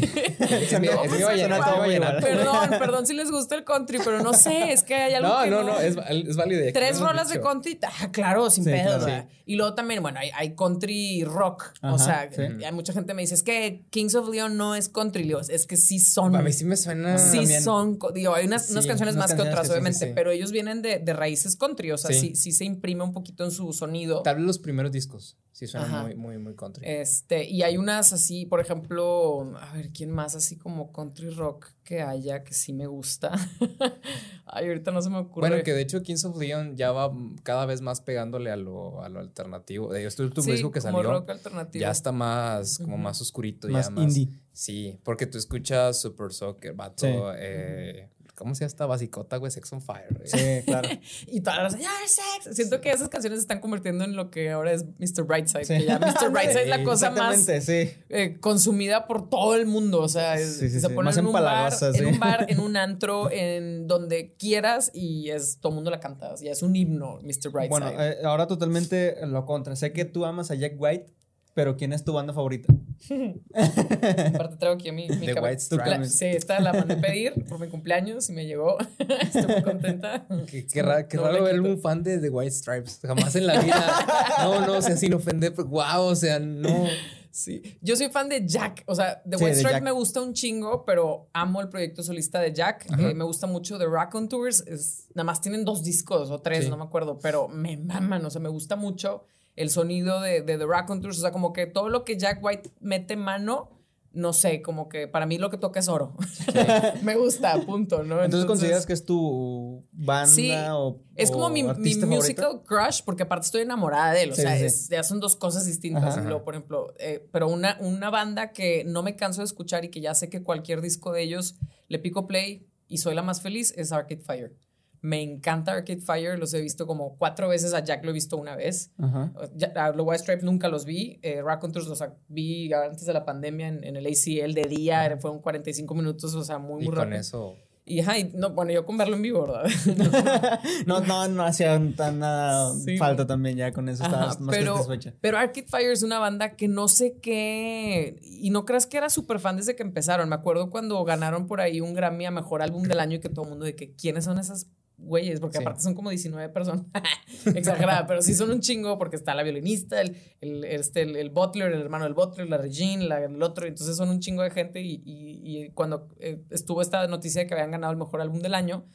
perdón, perdón si les gusta el country, pero no sé, es que hay algo no, que no, no, es, es válido. Tres rolas de country, ah, claro, sin pedo. Y luego también, bueno, hay, hay country rock, o sea, hay mucha gente me dice, es que Kings of Leon no es country, Digo, es que sí son. A mí sí me suena. Sí son, digo, hay unas, unas canciones más que otras, obviamente, pero ellos vienen de, de raíces country, o sea, sí. sí se imprime un poquito en su sonido. Tal vez los primeros discos Sí, suena muy, muy, muy country. Este, y hay unas así, por ejemplo, a ver, ¿quién más así como country rock que haya que sí me gusta? Ay, ahorita no se me ocurre. Bueno, que de hecho Kings of Leon ya va cada vez más pegándole a lo, a lo alternativo. De este último disco que salió. Rock alternativo. Ya está más, como más oscurito. Más ya indie. sí, porque tú escuchas Super Soccer, vato, eh, ¿Cómo se llama esta basicota, güey? Sex on Fire. Sí, claro. y todas las sex. Siento que esas canciones se están convirtiendo en lo que ahora es Mr. Brightside. Que ya Mr. Brightside es la cosa más eh, consumida por todo el mundo. O sea, se pone en, un bar, en un bar, en un antro, en donde quieras y es todo el mundo la canta. Ya es un himno, Mr. Brightside. Bueno, eh, ahora totalmente lo contra. Sé que tú amas a Jack White. Pero ¿quién es tu banda favorita? Aparte traigo aquí a mi, mi The White Stripes. Sí, esta la mandé pedir por mi cumpleaños y me llegó. Estoy muy contenta. Qué, qué ra- qué No raro ver un fan de The White Stripes. Jamás en la vida. No, no, o sea, sin ofender. Wow, o sea, no. Sí. Yo soy fan de Jack. O sea, The Sí, White Stripes me gusta un chingo, pero amo el proyecto solista de Jack. Eh, me gusta mucho The Rock Tours. Es, nada más tienen dos discos o tres, Sí. no me acuerdo, pero me maman. O sea, me gusta mucho el sonido de, de The Rock Tours. O sea, como que todo lo que Jack White mete mano. No sé, como que para mí lo que toca es oro. me gusta, punto, ¿no? Entonces, ¿consideras que es tu banda Sí, o es como o mi, musical crush, porque aparte estoy enamorada de él. O Sí, sea, sí. es- ya son dos cosas distintas. Ajá. Luego, por ejemplo, eh, pero una, una banda que no me canso de escuchar y que ya sé que cualquier disco de ellos le pico play y soy la más feliz es Arcade Fire. Me encanta Arcade Fire, los he visto como cuatro veces, a Jack lo he visto una vez. Ajá. A White Stripes nunca los vi. Eh, Raconteurs los vi antes de la pandemia en, en el ACL de día. era- Fueron 45 minutos, o sea, muy, Y muy con rápido. eso. Y, ajá, y no, bueno, yo con verlo en vivo, ¿verdad? No, no, no hacía tan nada Sí. falta también ya con eso. Ajá, Estabas más pero, satisfecha. pero Arcade Fire es una banda que no sé qué. Y no creas que era súper fan desde que empezaron. Me acuerdo cuando ganaron por ahí un Grammy a mejor álbum del año y que todo el mundo de que quiénes son esas güeyes, porque Sí. aparte son como 19 personas. Exagerada, pero sí son un chingo porque está la violinista, el, el, este, el, el Butler, el hermano del Butler, la Regine, la- el otro. Entonces son un chingo de gente. Y, y- y cuando eh, estuvo esta noticia de que habían ganado el mejor álbum del año,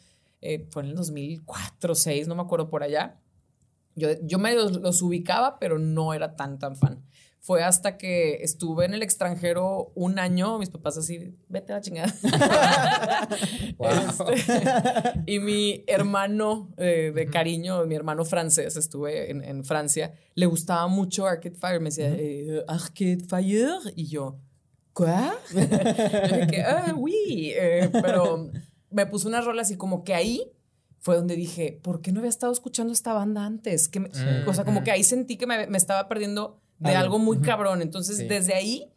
eh, fue en el 2004, 2006, no me acuerdo por allá. Yo, yo medio los, los ubicaba, pero no era tan, tan fan. Fue hasta que estuve en el extranjero un año, mis papás así, vete a la chingada. Wow. Este, y mi hermano eh, de cariño, mi hermano francés, estuve en, en Francia, le gustaba mucho Arcade Fire. Me decía, eh, Arcade Fire. Y yo, ¿qué? dije, ah, oui. Eh, pero me puso una rola así como que ahí fue donde dije, ¿por qué no había estado escuchando esta banda antes? Que me- O sea, como que ahí sentí que me, me estaba perdiendo de Algo. algo muy cabrón. Entonces, Sí. desde ahí,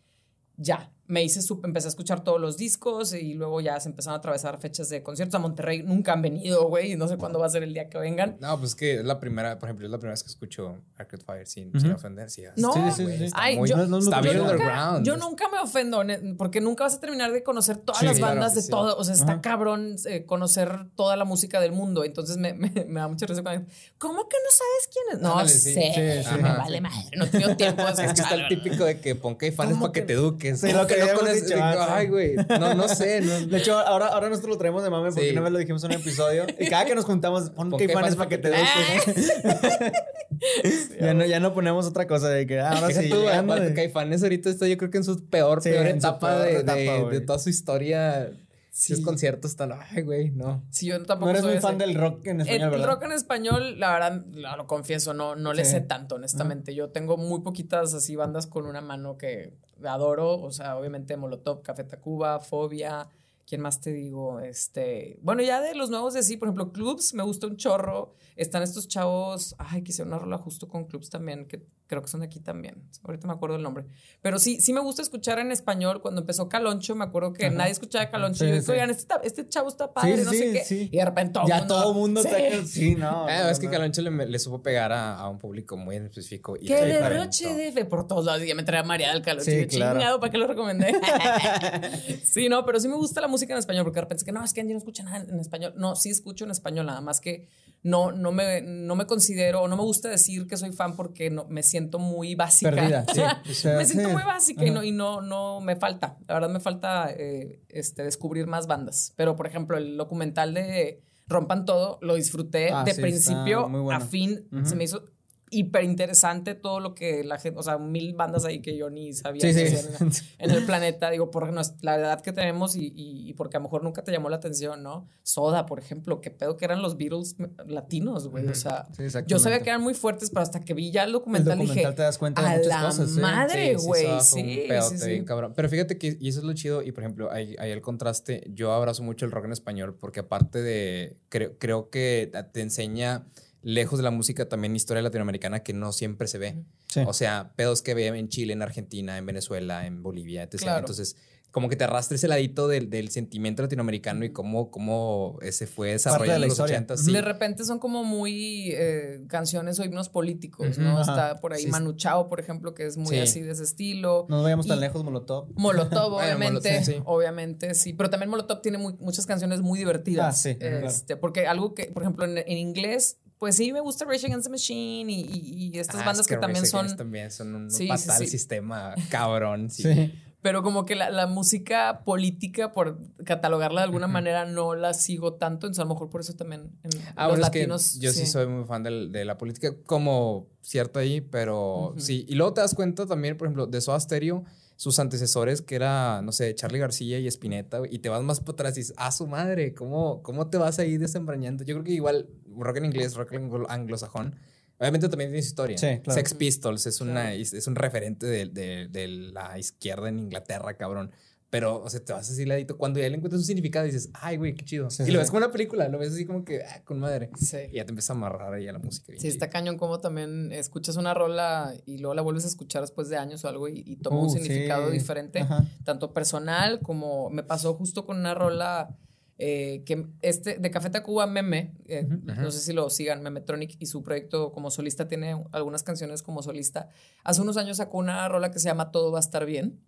ya, me hice, empecé a escuchar todos los discos y luego ya se empezaron a atravesar fechas de conciertos. A Monterrey nunca han venido, güey, y no sé cuándo va a ser el día que vengan. No, pues que es la primera, por ejemplo, es la primera vez que escucho Arcade Fire sin, sin ofender. Sí, No, Sí, sí, sí. está Ay, muy- yo- No, no, está no, bien yo nunca- underground. Yo nunca me ofendo, porque nunca vas a terminar de conocer todas Sí, las bandas de sí. todo. O sea, está Ajá. cabrón eh, conocer toda la música del mundo. Entonces me, me- me da mucha risa cuando ¿Cómo que no sabes quién es? No Ándale, sí. sé, Sí, sí. me vale madre. No he tenido tiempo de Es que está el típico de que pon que fanes ¿Cómo para que que- te eduques. Lo que no dicho, ah, sí. Ay, güey. No, no sé. no- De hecho, ahora, ahora nosotros lo traemos de mame porque Sí. una vez lo dijimos en un episodio. Y cada que nos juntamos, pon fans para que te pa' eduques. ya, no, ya no ponemos otra cosa de que ah, ahora sí. tú, de- Caifanes ahorita está yo creo que en su peor, Sí, peor en su etapa, peor de, etapa, de- toda su historia. Sí. Sus conciertos están, ay, güey, no. Sí, yo tampoco No eres soy muy ese. fan del rock en El, español, ¿verdad? rock en español, la verdad, lo, lo confieso, no, no le Sí. sé tanto, honestamente. Yo tengo muy poquitas así bandas con una mano que adoro. O sea, obviamente Molotov, Café Tacuba, Fobia. ¿Quién más te digo? Este. Bueno, ya de los nuevos de sí, por ejemplo, Clubs, me gusta un chorro. Están estos chavos. Ay, hicieron una rola justo con Clubs también, que creo que son de aquí también. Ahorita me acuerdo el nombre. Pero sí, sí me gusta escuchar en español. Cuando empezó Caloncho, me acuerdo que Ajá. nadie escuchaba Caloncho. Sí, y yo sí, dije, oigan, este, este chavo está padre, Sí, no sí, sé qué. sí. Y de repente todo ya mundo- todo el mundo está. Sí, no. Eh, no, es que no. Caloncho le, le supo pegar a, a un público muy en específico. Y ¡Qué le derroche de fe por todos lados! Y ya me traía María del Caloncho. Yo, claro. chingado, ¿para qué lo recomendé? sí, no, pero sí me gusta la música en español, porque de repente es que no, es que Angie no escucha nada en español. No, sí escucho en español, nada más que no, no, me, no me considero, no me gusta decir que soy fan porque no, me siento muy básica. Perdida, sí. O sea, me siento sí. muy básica y, no, y no, no me falta. La verdad me falta eh, este, descubrir más bandas. Pero, por ejemplo, el documental de Rompan Todo lo disfruté Ah, de sí, principio bueno. a fin. Se me hizo hiper interesante todo lo que la gente, o sea, mil bandas ahí que yo ni sabía Sí, que sí. hacían en, en el planeta, digo, por la edad que tenemos y, y- y porque a lo mejor nunca te llamó la atención, ¿no? Soda, por ejemplo, qué pedo que eran los Beatles latinos, güey, o sea, Sí, yo sabía que eran muy fuertes, pero hasta que vi ya el El documental, documental dije, te das cuenta de a muchas la cosas. sí. madre, güey, sí, sí, cabrón. Pero fíjate que, y eso es lo chido, y por ejemplo, hay, hay el contraste. Yo abrazo mucho el rock en español porque, aparte de. Creo, creo que te enseña, lejos de la música, también historia latinoamericana que no siempre se ve. Sí. O sea, pedos que ve en Chile, en Argentina, en Venezuela, en Bolivia, etc. Claro. Entonces, como que te arrastra ese ladito del, del sentimiento latinoamericano y cómo, cómo ese fue desarrollado en los 80. Sí. De repente son como muy eh, canciones o himnos políticos, ¿no? Está por ahí Manu Chao, por ejemplo, que es muy así de ese estilo. No vayamos tan lejos, Molotov. Molotov, obviamente. sí. Obviamente, sí. Pero también Molotov tiene muchas canciones muy divertidas. Ah, sí. Este, Porque algo que, por ejemplo, en, en inglés pues sí, me gusta Rage Against the Machine y, y, estas ah, bandas que, también son. También son un sí, fatal sistema cabrón. Sí. Pero como que la, la, música política, por catalogarla de alguna manera, no la sigo tanto. Entonces, a lo mejor por eso también en ah, los latinos. yo sí. soy muy fan de, de, la política, como cierto ahí, pero sí. Y luego te das cuenta también, por ejemplo, de Soda Stereo sus antecesores, que era, no sé, Charlie García y Spinetta, y te vas más para atrás y dices, ah, su madre, ¿cómo, ¿cómo te vas a ir desembrañando? Yo creo que igual rock en inglés, rock en anglosajón, obviamente también tiene historia. Sí, claro. Sex Pistols es, una, es, un referente de, de, de, la izquierda en Inglaterra, cabrón. Pero, o sea, te vas así ladito. Cuando ya le encuentras un significado, dices, ay, güey, qué chido. y lo ves como una película, lo ves así como que, ah, con madre. Sí. Y ya te empieza a amarrar ahí a la música. Sí, está cañón como también escuchas una rola y luego la vuelves a escuchar después de años o algo y, toma un uh, significado diferente, tanto personal como me pasó justo con una rola. Eh, que este de Café Tacuba Meme, eh, no sé si lo sigan, Memetronic y su proyecto como solista tiene algunas canciones como solista. Hace unos años sacó una rola que se llama Todo va a estar bien.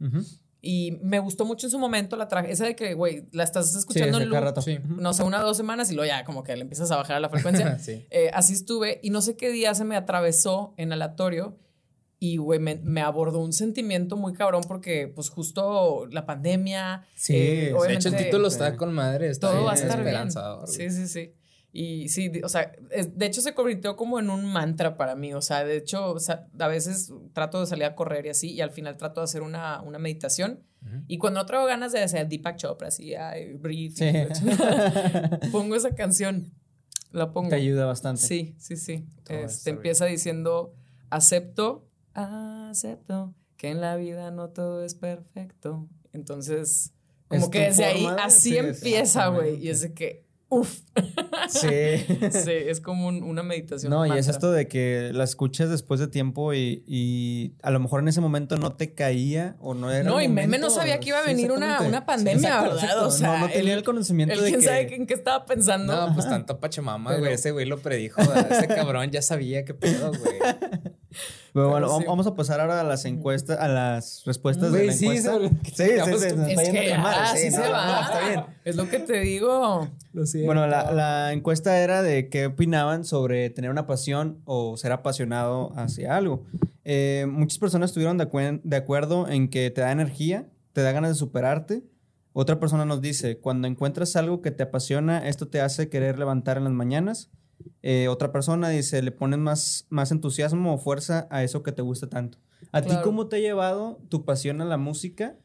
Y me gustó mucho en su momento la traje. Esa de que, güey, la estás escuchando en loop, no sé, una o dos semanas y luego ya como que le empiezas a bajar a la frecuencia. Eh, así estuve y no sé qué día se me atravesó en aleatorio y, güey, me, abordó un sentimiento muy cabrón porque, pues, justo la pandemia. Sí, eh, de hecho, el título está con madre. Está todo va a estar bien. Sí, sí, sí. Y sí, o sea, de hecho se convirtió como en un mantra para mí. O sea, de hecho, a veces trato de salir a correr y así, y al final trato de hacer una, una meditación. Y cuando no traigo ganas de hacer Deepak Chopra, así, ay, breathe, pongo esa canción. La pongo. Te ayuda bastante. Sí, sí, sí. te este, empieza diciendo, acepto, acepto que en la vida no todo es perfecto. Entonces, como que desde ahí, así empieza, güey. Y es de que Uf. Sí. sí, es como una meditación. No, y es esto de que la escuchas después de tiempo y, a lo mejor en ese momento no te caía o no era. No, y Meme no sabía que iba a venir una, pandemia, ¿verdad? O sea, no, tenía el, conocimiento de quién sabe en qué estaba pensando. No, pues tanto Pachamama, güey. Ese güey lo predijo. Ese cabrón ya sabía qué pedo, güey. Pero bueno, vamos a pasar ahora a las encuestas, a las respuestas de la encuesta. Sí, sí, sí, es que, ah, sí, se va. está bien. Es lo que te digo. bueno, la, la, encuesta era de qué opinaban sobre tener una pasión o ser apasionado hacia algo. Eh, muchas personas estuvieron de, de acuerdo en que te da energía, te da ganas de superarte. Otra persona nos dice, cuando encuentras algo que te apasiona, esto te hace querer levantar en las mañanas. Eh, otra persona dice, le pones más, más entusiasmo o fuerza a eso que te gusta tanto. ¿A ti cómo te ha llevado tu pasión a la música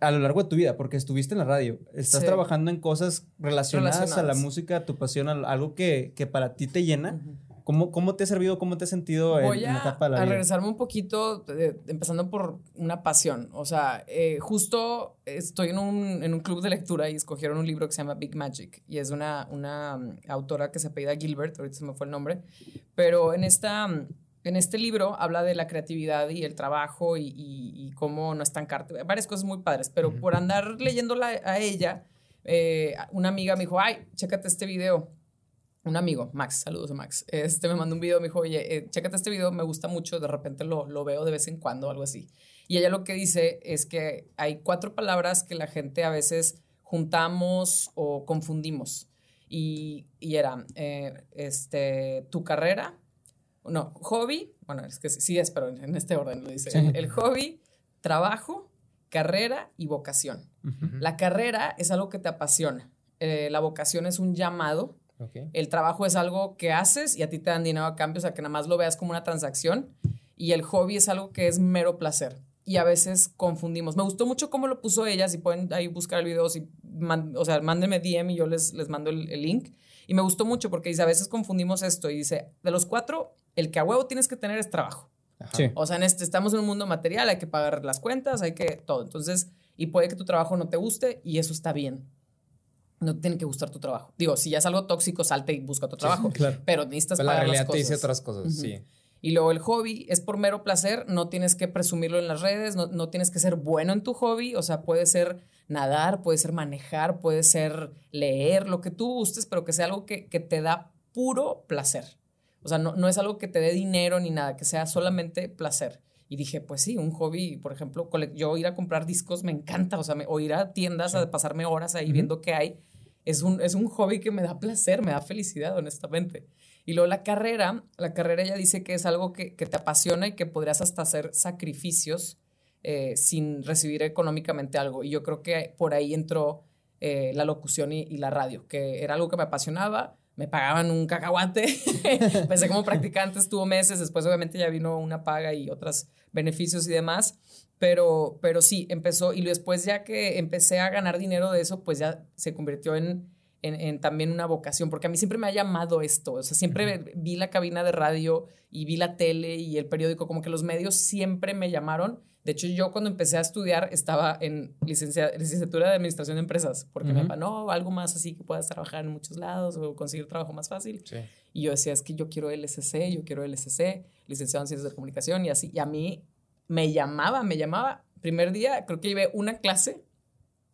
a lo largo de tu vida? Porque estuviste en la radio, estás trabajando en cosas relacionadas, a la música, a tu pasión, a algo que, que para ti te llena. ¿Cómo, ¿Cómo, te ha servido? ¿Cómo te has sentido en, la etapa de la vida? a regresarme un poquito, empezando por una pasión. O sea, eh, justo estoy en un, en un, club de lectura y escogieron un libro que se llama Big Magic y es una, una mm, autora que se apellida Gilbert, ahorita se me fue el nombre, pero en, esta, mm, en este libro habla de la creatividad y el trabajo y, y, cómo no estancarte, varias cosas muy padres, pero por andar leyéndola a ella, eh, una amiga me dijo, ay, chécate este video un amigo, Max, saludos a Max, este me mandó un video, me dijo, oye, eh, chécate este video, me gusta mucho, de repente lo, lo veo de vez en cuando, algo así. Y ella lo que dice es que hay cuatro palabras que la gente a veces juntamos o confundimos. Y, y era, eh, este, tu carrera, no, hobby, bueno, es que sí es, pero en este orden lo dice. El, hobby, trabajo, carrera y vocación. La carrera es algo que te apasiona. Eh, la vocación es un llamado el trabajo es algo que haces y a ti te dan dinero a cambio, o sea, que nada más lo veas como una transacción. Y el hobby es algo que es mero placer. Y a veces confundimos. Me gustó mucho cómo lo puso ella. Si pueden ahí buscar el video, si o sea, mándenme DM y yo les, les mando el, link. Y me gustó mucho porque dice, a veces confundimos esto. Y dice, de los cuatro, el que a huevo tienes que tener es trabajo. O sea, en este, estamos en un mundo material, hay que pagar las cuentas, hay que todo. Entonces, y puede que tu trabajo no te guste y eso está bien no te tiene que gustar tu trabajo. Digo, si ya es algo tóxico, salte y busca tu trabajo. claro. Pero necesitas Pero la realidad te dice otras cosas, sí. Y luego el hobby es por mero placer, no tienes que presumirlo en las redes, no, no, tienes que ser bueno en tu hobby, o sea, puede ser nadar, puede ser manejar, puede ser leer, lo que tú gustes, pero que sea algo que, que te da puro placer. O sea, no, no es algo que te dé dinero ni nada, que sea solamente placer. Y dije, pues sí, un hobby, por ejemplo, yo ir a comprar discos me encanta, o sea, o ir a tiendas a pasarme horas ahí viendo qué hay, es un, es un hobby que me da placer, me da felicidad, honestamente. Y luego la carrera, la carrera ella dice que es algo que, que te apasiona y que podrías hasta hacer sacrificios eh, sin recibir económicamente algo. Y yo creo que por ahí entró eh, la locución y, la radio, que era algo que me apasionaba, me pagaban un cacahuate, empecé como practicante, estuvo meses, después obviamente ya vino una paga y otros beneficios y demás, pero, pero sí, empezó y después ya que empecé a ganar dinero de eso, pues ya se convirtió en en, también una vocación, porque a mí siempre me ha llamado esto, o sea, siempre vi la cabina de radio y vi la tele y el periódico, como que los medios siempre me llamaron. De hecho, yo cuando empecé a estudiar estaba en licenciatura de Administración de Empresas, porque me no, algo más así que puedas trabajar en muchos lados o conseguir trabajo más fácil. Y yo decía, es que yo quiero LSC, yo quiero LSC, licenciado en Ciencias de Comunicación y así. Y a mí me llamaba, me llamaba. Primer día, creo que llevé una clase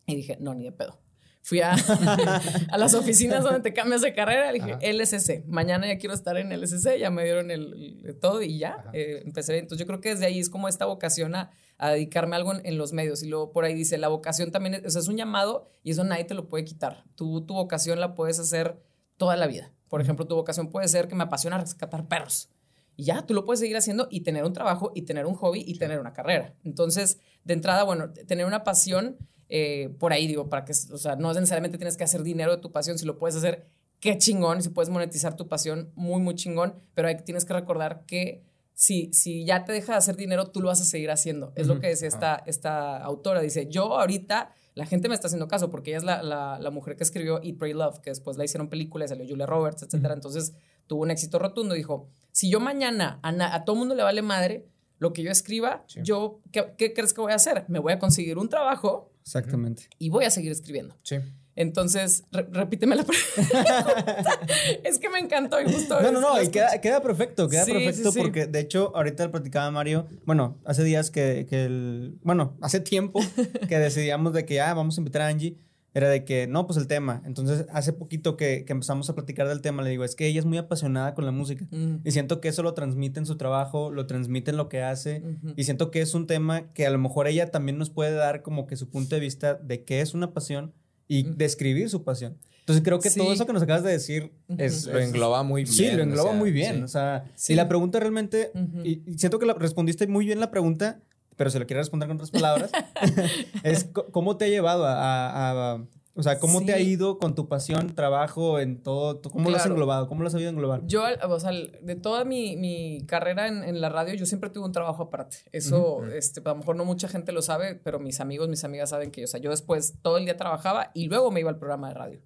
y dije, no, ni de pedo fui a, a, las oficinas donde te cambias de carrera, le dije LSC, mañana ya quiero estar en LSC, ya me dieron el, todo y ya eh, empecé. Entonces yo creo que desde ahí es como esta vocación a, a dedicarme a algo en, los medios. Y luego por ahí dice, la vocación también es, es un llamado y eso nadie te lo puede quitar. Tú tu vocación la puedes hacer toda la vida. Por ejemplo, tu vocación puede ser que me apasiona rescatar perros. Y ya, tú lo puedes seguir haciendo y tener un trabajo y tener un hobby y tener una carrera. Entonces, de entrada, bueno, tener una pasión eh, por ahí digo, para que, o sea, no necesariamente tienes que hacer dinero de tu pasión, si lo puedes hacer, qué chingón, si puedes monetizar tu pasión, muy, muy chingón, pero hay, tienes que recordar que si, si ya te deja de hacer dinero, tú lo vas a seguir haciendo. Es lo que decía esta, esta autora, dice, yo ahorita la gente me está haciendo caso porque ella es la, la, mujer que escribió Eat, Pray, Love, que después la hicieron película, salió Julia Roberts, etc. Entonces tuvo un éxito rotundo. Dijo, si yo mañana a, a todo mundo le vale madre lo que yo escriba, yo, ¿qué, ¿qué, crees que voy a hacer? Me voy a conseguir un trabajo Exactamente. Y voy a seguir escribiendo. Sí. Entonces, repíteme la pregunta. es que me encantó y justo. No, no, no, y queda, queda, perfecto, queda perfecto porque de hecho, ahorita le platicaba Mario, bueno, hace días que, que el, bueno, hace tiempo que decidíamos de que ya ah, vamos a invitar a Angie era de que, no, pues el tema. Entonces, hace poquito que, que, empezamos a platicar del tema, le digo, es que ella es muy apasionada con la música. Y siento que eso lo transmite en su trabajo, lo transmite en lo que hace. Y siento que es un tema que a lo mejor ella también nos puede dar como que su punto de vista de qué es una pasión y describir su pasión. Entonces creo que todo eso que nos acabas de decir es, lo engloba muy bien. Sí, lo engloba muy bien. O sea, y la pregunta realmente, y, siento que la, respondiste muy bien la pregunta, pero si lo quieres responder con otras palabras, es cómo te ha llevado a, o sea, ¿cómo te ha ido con tu pasión, trabajo, en todo? ¿Cómo lo has englobado? ¿Cómo lo has sabido englobar? Yo, o sea, de toda mi, mi carrera en, en, la radio, yo siempre tuve un trabajo aparte. Eso, este, a lo mejor no mucha gente lo sabe, pero mis amigos, mis amigas saben que, o sea, yo después todo el día trabajaba y luego me iba al programa de radio.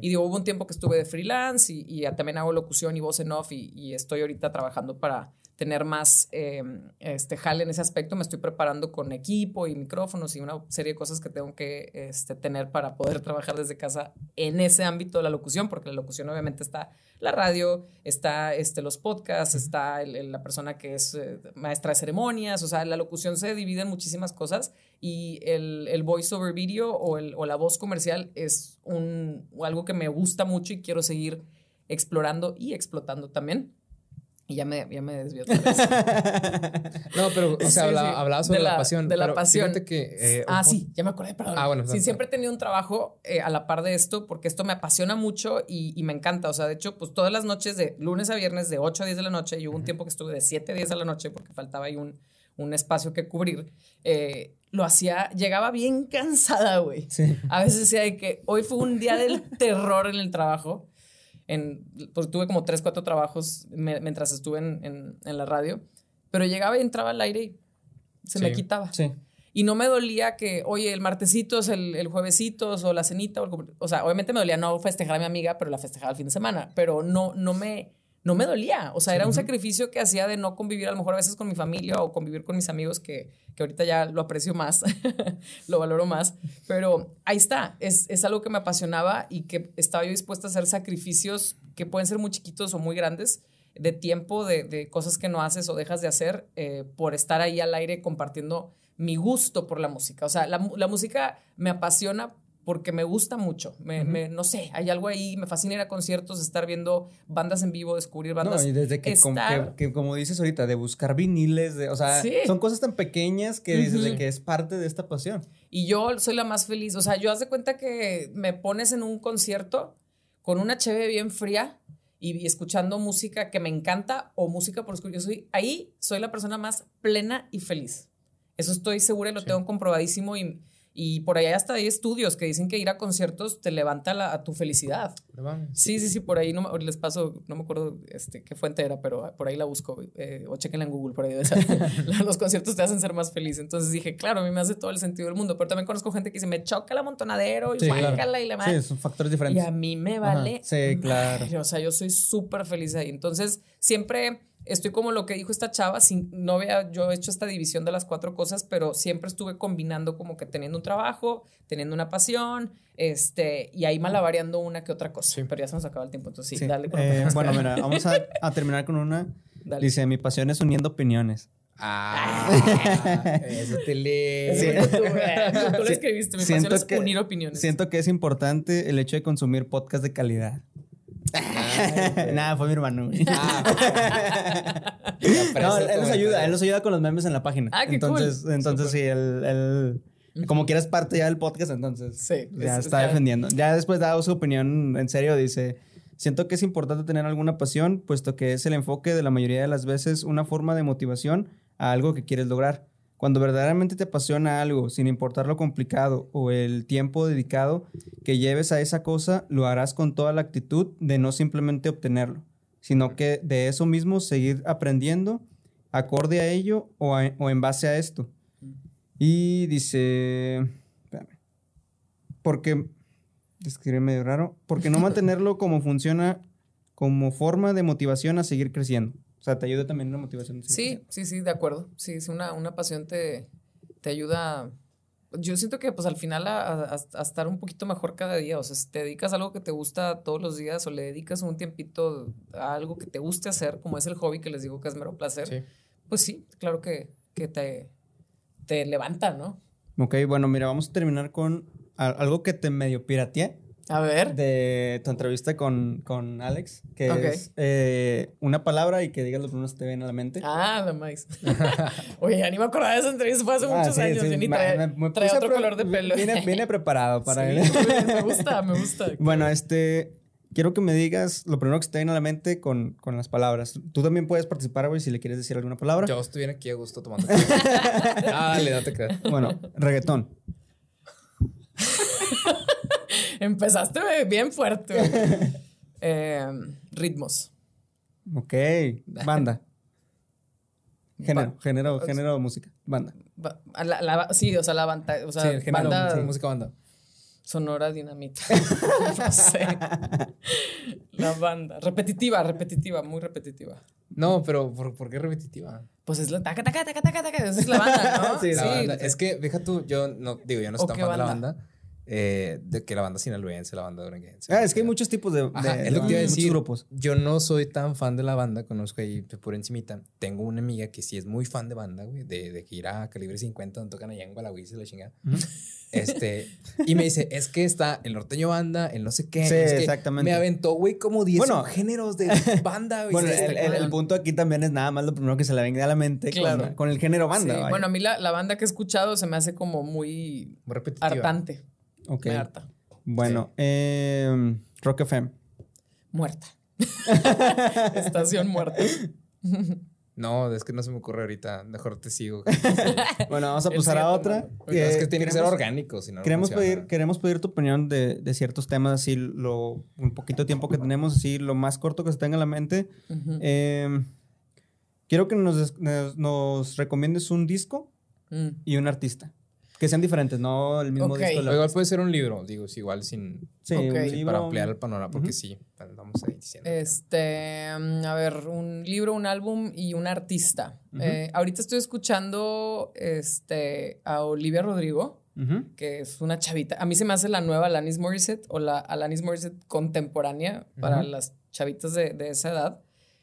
Y digo, hubo un tiempo que estuve de freelance y, y también hago locución y voz en off y, y estoy ahorita trabajando para tener más eh, este, jale en ese aspecto. Me estoy preparando con equipo y micrófonos y una serie de cosas que tengo que este, tener para poder trabajar desde casa en ese ámbito de la locución, porque la locución obviamente está la radio, está este, los podcasts, está la persona que es eh, maestra de ceremonias, o sea, la locución se divide en muchísimas cosas y el, el voice over video o, el, o la voz comercial es un, algo que me gusta mucho y quiero seguir explorando y explotando también. Y ya me, ya me desvió otra vez. no, pero, o sea, hablaba, sobre la, pasión. De la pasión. Que, eh, ah, sí, ya me acordé, perdón. Ah, bueno. Sí, siempre he tenido un trabajo eh, a la par de esto, porque esto me apasiona mucho y, y, me encanta. O sea, de hecho, pues todas las noches, de lunes a viernes, de 8 a 10 de la noche, y hubo un tiempo que estuve de 7 a 10 de la noche, porque faltaba ahí un, un espacio que cubrir. Eh, lo hacía, llegaba bien cansada, güey. Sí. A veces decía que hoy fue un día del terror en el trajo pues tuve como tres, cuatro trabajos mientras estuve en, la radio, pero llegaba y entraba al aire y se me quitaba. Sí. Y no me dolía que, oye, el martesitos, el, el juevesitos o la cenita, o, o, sea, obviamente me dolía no festejar a mi amiga, pero la festejaba el fin de semana, pero no, no me no me dolía. O sea, era un sacrificio que hacía de no convivir a lo mejor a veces con mi familia o convivir con mis amigos que, que ahorita ya lo aprecio más, lo valoro más. Pero ahí está, es, es, algo que me apasionaba y que estaba yo dispuesta a hacer sacrificios que pueden ser muy chiquitos o muy grandes de tiempo, de, de, cosas que no haces o dejas de hacer eh, por estar ahí al aire compartiendo mi gusto por la música. O sea, la, la música me apasiona porque me gusta mucho. Me, me, no sé, hay algo ahí, me fascina ir a conciertos, estar viendo bandas en vivo, descubrir bandas. No, y desde que, como, que, como dices ahorita, de buscar viniles, de, o sea, son cosas tan pequeñas que dices de que es parte de esta pasión. Y yo soy la más feliz. O sea, yo haz de cuenta que me pones en un concierto con una cheve bien fría y escuchando música que me encanta o música por escuchar. Yo soy ahí, soy la persona más plena y feliz. Eso estoy segura y lo tengo comprobadísimo y y por allá hasta hay estudios que dicen que ir a conciertos te levanta la, a tu felicidad. Sí, sí, sí, por ahí no les paso, no me acuerdo este, qué fuente era, pero por ahí la busco. Eh, o chequenla en Google, por ahí. los conciertos te hacen ser más feliz. Entonces dije, claro, a mí me hace todo el sentido del mundo. Pero también conozco gente que dice, me choca el amontonadero y sí, y la madre. Sí, son factores diferentes. Y a mí me vale. Sí, claro. O sea, yo soy súper feliz ahí. Entonces, siempre estoy como lo que dijo esta chava, sin, no había yo hecho esta división de las cuatro cosas, pero siempre estuve combinando como que teniendo un trabajo, teniendo una pasión, este, y ahí malavariando una que otra cosa. Pero ya se nos acaba el tiempo, entonces sí, dale. Eh, bueno, mira, vamos a, terminar con una. Dice, mi pasión es uniendo opiniones. Ah, eso te lee. Sí. Tú, lo escribiste, mi pasión es unir opiniones. Siento que es importante el hecho de consumir podcast de calidad. Nada, fue mi hermano. Ah, no, él nos ayuda, él nos ayuda con los memes en la página. Ah, qué entonces, cool. entonces sí, él, como quieras parte ya del podcast, entonces sí, ya está defendiendo. Ya después dado su opinión en serio, dice, siento que es importante tener alguna pasión, puesto que es el enfoque de la mayoría de las veces una forma de motivación a algo que quieres lograr. Cuando verdaderamente te apasiona algo, sin importar lo complicado o el tiempo dedicado que lleves a esa cosa, lo harás con toda la actitud de no simplemente obtenerlo, sino que de eso mismo seguir aprendiendo acorde a ello o, en base a esto. Y dice, espérame, porque, escribe medio raro, porque no mantenerlo como funciona como forma de motivación a seguir creciendo. O sea, te ayuda también una motivación. Sí, sí, sí, de acuerdo. Sí, es una, una pasión te, te ayuda. Yo siento que pues al final a, estar un poquito mejor cada día. O sea, si te dedicas a algo que te gusta todos los días o le dedicas un tiempito a algo que te guste hacer, como es el hobby que les digo que es mero placer, pues sí, claro que, que te, te levanta, ¿no? Ok, bueno, mira, vamos a terminar con algo que te medio pirateé. A ver. De tu entrevista con, con Alex, que es eh, una palabra y que digas lo primero que te viene a la mente. Ah, la más. Oye, ya ni me acordaba de esa entrevista, fue hace ah, muchos años. Sí. Yo ni traía, otro color de pelo. Vine, preparado para él. me gusta, me gusta. Bueno, este. Quiero que me digas lo primero que te viene a la mente con, con las palabras. Tú también puedes participar, güey, si le quieres decir alguna palabra. Yo estoy bien aquí a gusto tomando. ah, dale, date creas. Bueno, reggaetón. Empezaste bien fuerte. Em, ritmos. Ok. Banda. Género, género, género de música. Banda. sí, o sea, la banda. O sea, sí, género, banda, música banda. Sonora dinamita. no sé. La banda. Repetitiva, repetitiva, muy repetitiva. No, pero ¿por, qué repetitiva? Pues es la taca, taca, taca, taca, taca. Esa es la banda, ¿no? sí, la Banda. Es que, fíjate tú, yo no, digo, yo no estoy tan fan de la banda eh, de que la banda sinaloense, la banda duranguense. Ah, es que hay muchos tipos de, es lo que decir. grupos. Yo no soy tan fan de la banda, conozco ahí por encimita. Tengo una amiga que sí es muy fan de banda, güey, de, de que ir a Calibre 50, donde tocan allá en Gualagüiz y la chingada. Este, y me dice, es que está el norteño banda, el no sé qué. Sí, exactamente. Me aventó, güey, como 10 bueno, géneros de banda, güey. Bueno, el, punto aquí también es nada más lo primero que se le venga a la mente claro. con, el género banda. Bueno, a mí la, la, banda que he escuchado se me hace como muy, muy hartante. Ok. Bueno, eh, Rock FM. Muerta. Estación muerta. No, es que no se me ocurre ahorita. Mejor te sigo. bueno, vamos a pasar a otra. es que tiene que ser orgánico. Si no, queremos, pedir, queremos pedir tu opinión de, ciertos temas, así lo, un poquito de tiempo que tenemos, así lo más corto que se tenga en la mente. Em, quiero que nos, nos, recomiendes un disco mm. y un artista. Que sean diferentes, no el mismo disco. Igual puede ser un libro, digo, igual sin. Sí, Para ampliar el panorama, porque sí, vamos ahí diciendo. Este, mm, a ver, un libro, un álbum y un artista. Eh, ahorita estoy escuchando este, a Olivia Rodrigo, que es una chavita. A mí se me hace la nueva Alanis Morissette o la Alanis Morissette contemporánea para las chavitas de, de esa edad.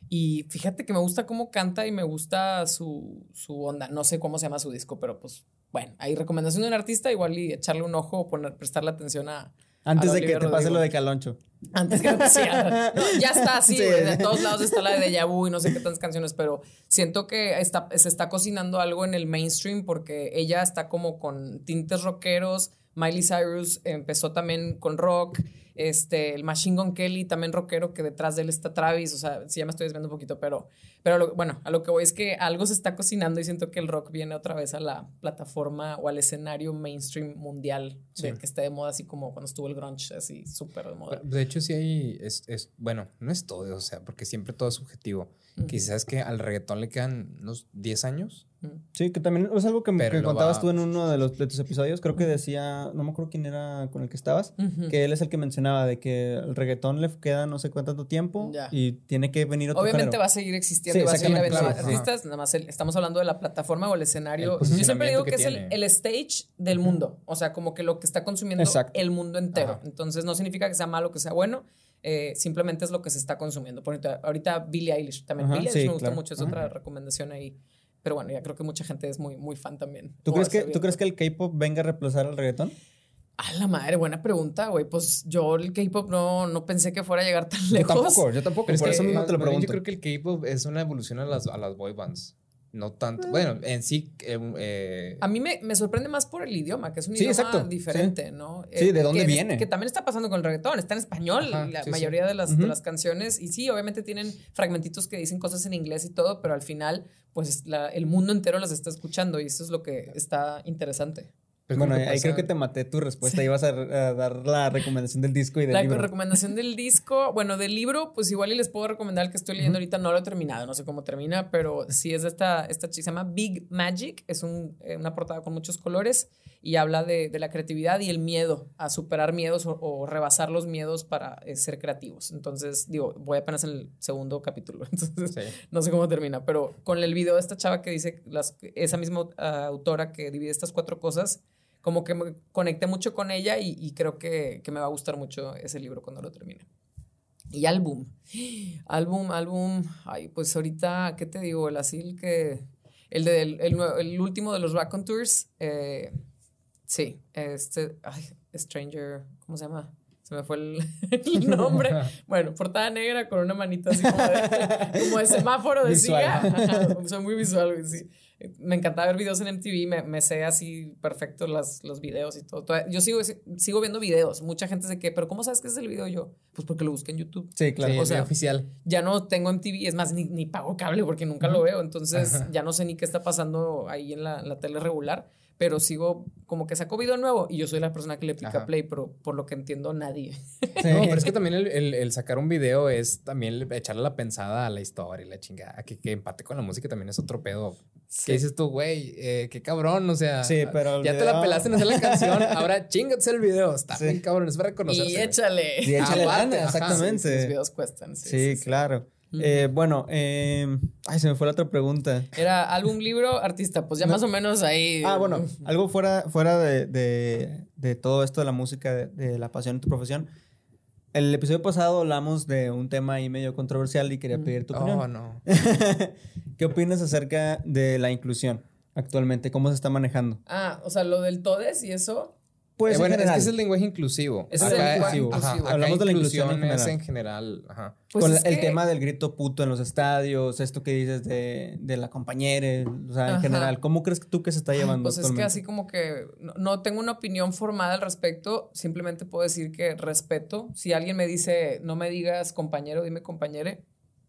Y fíjate que me gusta cómo canta y me gusta su, su onda. No sé cómo se llama su disco, pero pues bueno, hay recomendación de un artista, igual y echarle un ojo o poner, prestarle atención a. Antes de que te pase lo de Caloncho. Antes que sí, ya está así, de todos lados está la de Deja Vu y no sé qué tantas canciones, pero siento que está, se está cocinando algo en el mainstream porque ella está como con tintes rockeros. Miley Cyrus empezó también con rock. Este, el Machine Gun Kelly, también rockero, que detrás de él está Travis. O sea, sí, ya me estoy desviando un poquito, pero, pero bueno, a lo que voy es que algo se está cocinando y siento que el rock viene otra vez a la plataforma o al escenario mainstream mundial, que está de moda, así como cuando estuvo el grunge, así súper de moda. De hecho, sí hay, es, es, bueno, no es todo, o sea, porque siempre todo es subjetivo. Quizás que al reggaetón le quedan unos 10 años Sí, que también es algo que, me contabas tú en uno de, los, tus episodios. Creo que decía, no me acuerdo quién era con el que estabas, que él es el que mencionaba de que el reggaetón le queda no sé cuánto tiempo y tiene que venir otro Obviamente va a seguir existiendo va a seguir habiendo artistas. Nada más estamos hablando de la plataforma o el escenario. Yo siempre digo que, es el, stage del mundo. O sea, como que lo que está consumiendo el mundo entero. Entonces no significa que sea malo, que sea bueno. Eh, simplemente es lo que se está consumiendo. Por ahorita, ahorita Billie Eilish también. Billie Eilish me gusta mucho, es otra recomendación ahí. Pero bueno, ya creo que mucha gente es muy, muy fan también. ¿Tú, crees que, ¿tú crees que el K-pop venga a reemplazar al reggaetón? A la madre, buena pregunta, güey. Pues yo el K-pop no, no pensé que fuera a llegar tan lejos. Yo tampoco, yo tampoco. por eso mismo te lo pregunto. Yo creo que el K-pop es una evolución a las, a las boy bands. No tanto. Bueno, en sí. Eh, eh, a mí me, me, sorprende más por el idioma, que es un idioma diferente, ¿no? Sí, ¿de dónde que, viene? Que también está pasando con el reggaetón. Está en español la mayoría De, las, de las canciones. Y sí, obviamente tienen fragmentitos que dicen cosas en inglés y todo, pero al final, pues el mundo entero las está escuchando y eso es lo que está interesante. Pues bueno, ahí creo que te maté tu respuesta. Ibas a, dar la recomendación del disco y del libro. La recomendación del disco, bueno, del libro, pues igual y les puedo recomendar el que estoy leyendo ahorita. No lo he terminado, no sé cómo termina, pero sí es de esta, esta chica, se llama Big Magic. Es un, eh, una portada con muchos colores y habla de, de, la creatividad y el miedo, a superar miedos o, rebasar los miedos para eh, ser creativos. Entonces, digo, voy apenas en el segundo capítulo, entonces no sé cómo termina, pero con el video de esta chava que dice, las, esa misma ah, autora que divide estas cuatro cosas, como que me conecté mucho con ella y, creo que, me va a gustar mucho ese libro cuando lo termine. Y álbum. Álbum, álbum. Ay, pues ahorita, ¿qué te digo? El asil que. El, de, el, último de los Raconteurs. Eh, sí, este. Ay, Stranger. ¿Cómo se llama? Se me fue el, nombre. bueno, portada negra con una manita así como de, como de semáforo de Soy muy visual, sí me encantaba ver videos en MTV, me, me sé así perfecto las, los videos y todo. Yo sigo, sigo viendo videos. Mucha gente dice que, pero ¿cómo sabes que es el video yo? Pues porque lo busqué en YouTube. Sí, claro. o sea, oficial. Ya no tengo MTV, es más, ni, ni pago cable porque nunca lo veo. Entonces ya no sé ni qué está pasando ahí en la, la tele regular pero sigo como que saco video nuevo y yo soy la persona que le pica play, pero por lo que entiendo nadie. No, pero es que también el, el, sacar un video es también echarle la pensada a la historia y la chingada, que, que empate con la música también es otro pedo. ¿Qué dices tú, güey? Eh, qué cabrón, o sea. Sí, pero. Ya te la pelaste en hacer la canción, ahora chingate el video. Está bien cabrón, es para reconocerse. Y échale. Y échale exactamente. los videos cuestan. Sí, claro. Eh, bueno, eh, ay, se me fue la otra pregunta. Era álbum, libro, artista, pues ya más o menos ahí. Ah, bueno, algo fuera, fuera de, todo esto de la música, de, la pasión en tu profesión. El episodio pasado hablamos de un tema ahí medio controversial y quería pedir tu opinión. Oh, no. ¿Qué opinas acerca de la inclusión actualmente? ¿Cómo se está manejando? Ah, o sea, lo del todes y eso. Pues eh, bueno, es que es el lenguaje inclusivo. Es el lenguaje inclusivo. Hablamos de la inclusión en general. en general. Ajá. Pues Con el tema del grito puto en los estadios, esto que dices de, de la compañera, o sea, en general, ¿cómo crees tú que se está llevando? Pues es que así como que no, tengo una opinión formada al respecto, simplemente puedo decir que respeto. Si alguien me dice, no me digas compañero, dime compañere,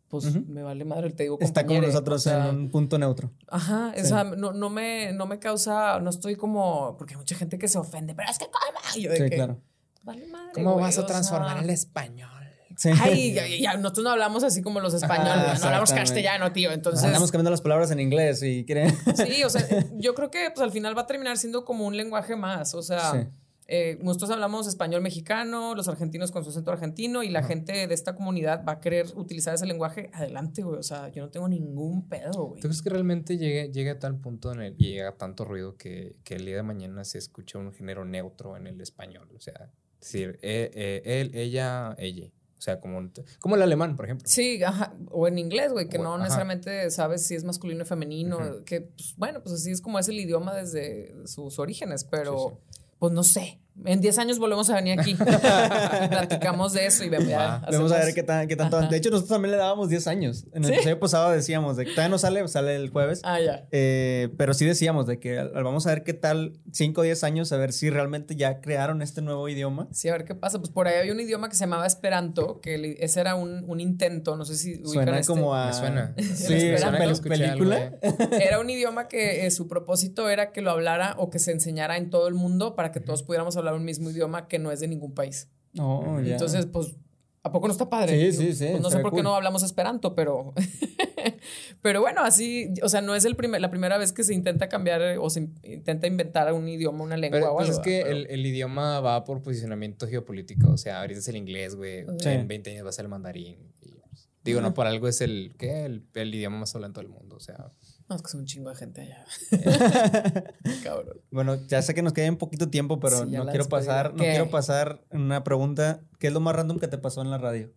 pues me vale madre, te digo Está con nosotros en un punto neutro. Ajá, o sea, no, no, me, no me causa, no estoy como, porque hay mucha gente que se ofende, pero es que ¿cómo? Yo de sí, claro. Vale madre, ¿Cómo vas a transformar el español? Sí. Ay, ya, nosotros no hablamos así como los españoles, no hablamos castellano, tío. Entonces. Andamos cambiando las palabras en inglés y quieren. Sí, o sea, yo creo que pues al final va a terminar siendo como un lenguaje más. O sea, eh, nosotros hablamos español mexicano, los argentinos con su acento argentino y la gente de esta comunidad va a querer utilizar ese lenguaje, adelante, güey. O sea, yo no tengo ningún pedo, güey. ¿Tú crees que realmente llegue, llegue a tal punto en el, y llega tanto ruido que, que, el día de mañana se escucha un género neutro en el español? O sea, decir, eh, eh, él, ella, ella. O sea, como, como el alemán, por ejemplo. Sí, ajá. O en inglés, güey, que no necesariamente sabes si es masculino o femenino. Que, pues, bueno, pues así es como es el idioma desde sus orígenes, pero pues no sé. En 10 años volvemos a venir aquí. platicamos de eso y vemos, vamos a ver qué, tan, qué tanto. De hecho, nosotros también le dábamos 10 años. En el episodio pasado decíamos de que todavía no sale, sale el jueves. Ah, ya. Eh, pero sí decíamos de que vamos a ver qué tal 5 o 10 años, a ver si realmente ya crearon este nuevo idioma. Sí, a ver qué pasa. Pues por ahí había un idioma que se llamaba Esperanto, que ese era un, un intento, no sé si Suena este. como a. Me suena. sí, suena película. era un idioma que eh, su propósito era que lo hablara o que se enseñara en todo el mundo para que todos pudiéramos hablar un mismo idioma que no es de ningún país. Oh, Entonces, pues, ¿a poco no está padre? Sí, sí, sí. Pues no sé por qué no hablamos esperanto, pero... pero bueno, así, o sea, no es el primer, la primera vez que se intenta cambiar o se intenta inventar un idioma, una lengua o pues algo. es que el, el, idioma va por posicionamiento geopolítico, o sea, ahorita es el inglés, güey, en 20 años va a ser el mandarín. Pues, digo, no, por algo es el, ¿qué? El, el idioma más hablado en todo el mundo, o sea... No, es que es un chingo de gente allá. Cabrón. Bueno, ya sé que nos queda un poquito tiempo, pero no quiero pasar, no quiero pasar una pregunta. ¿Qué es lo más random que te pasó en la radio?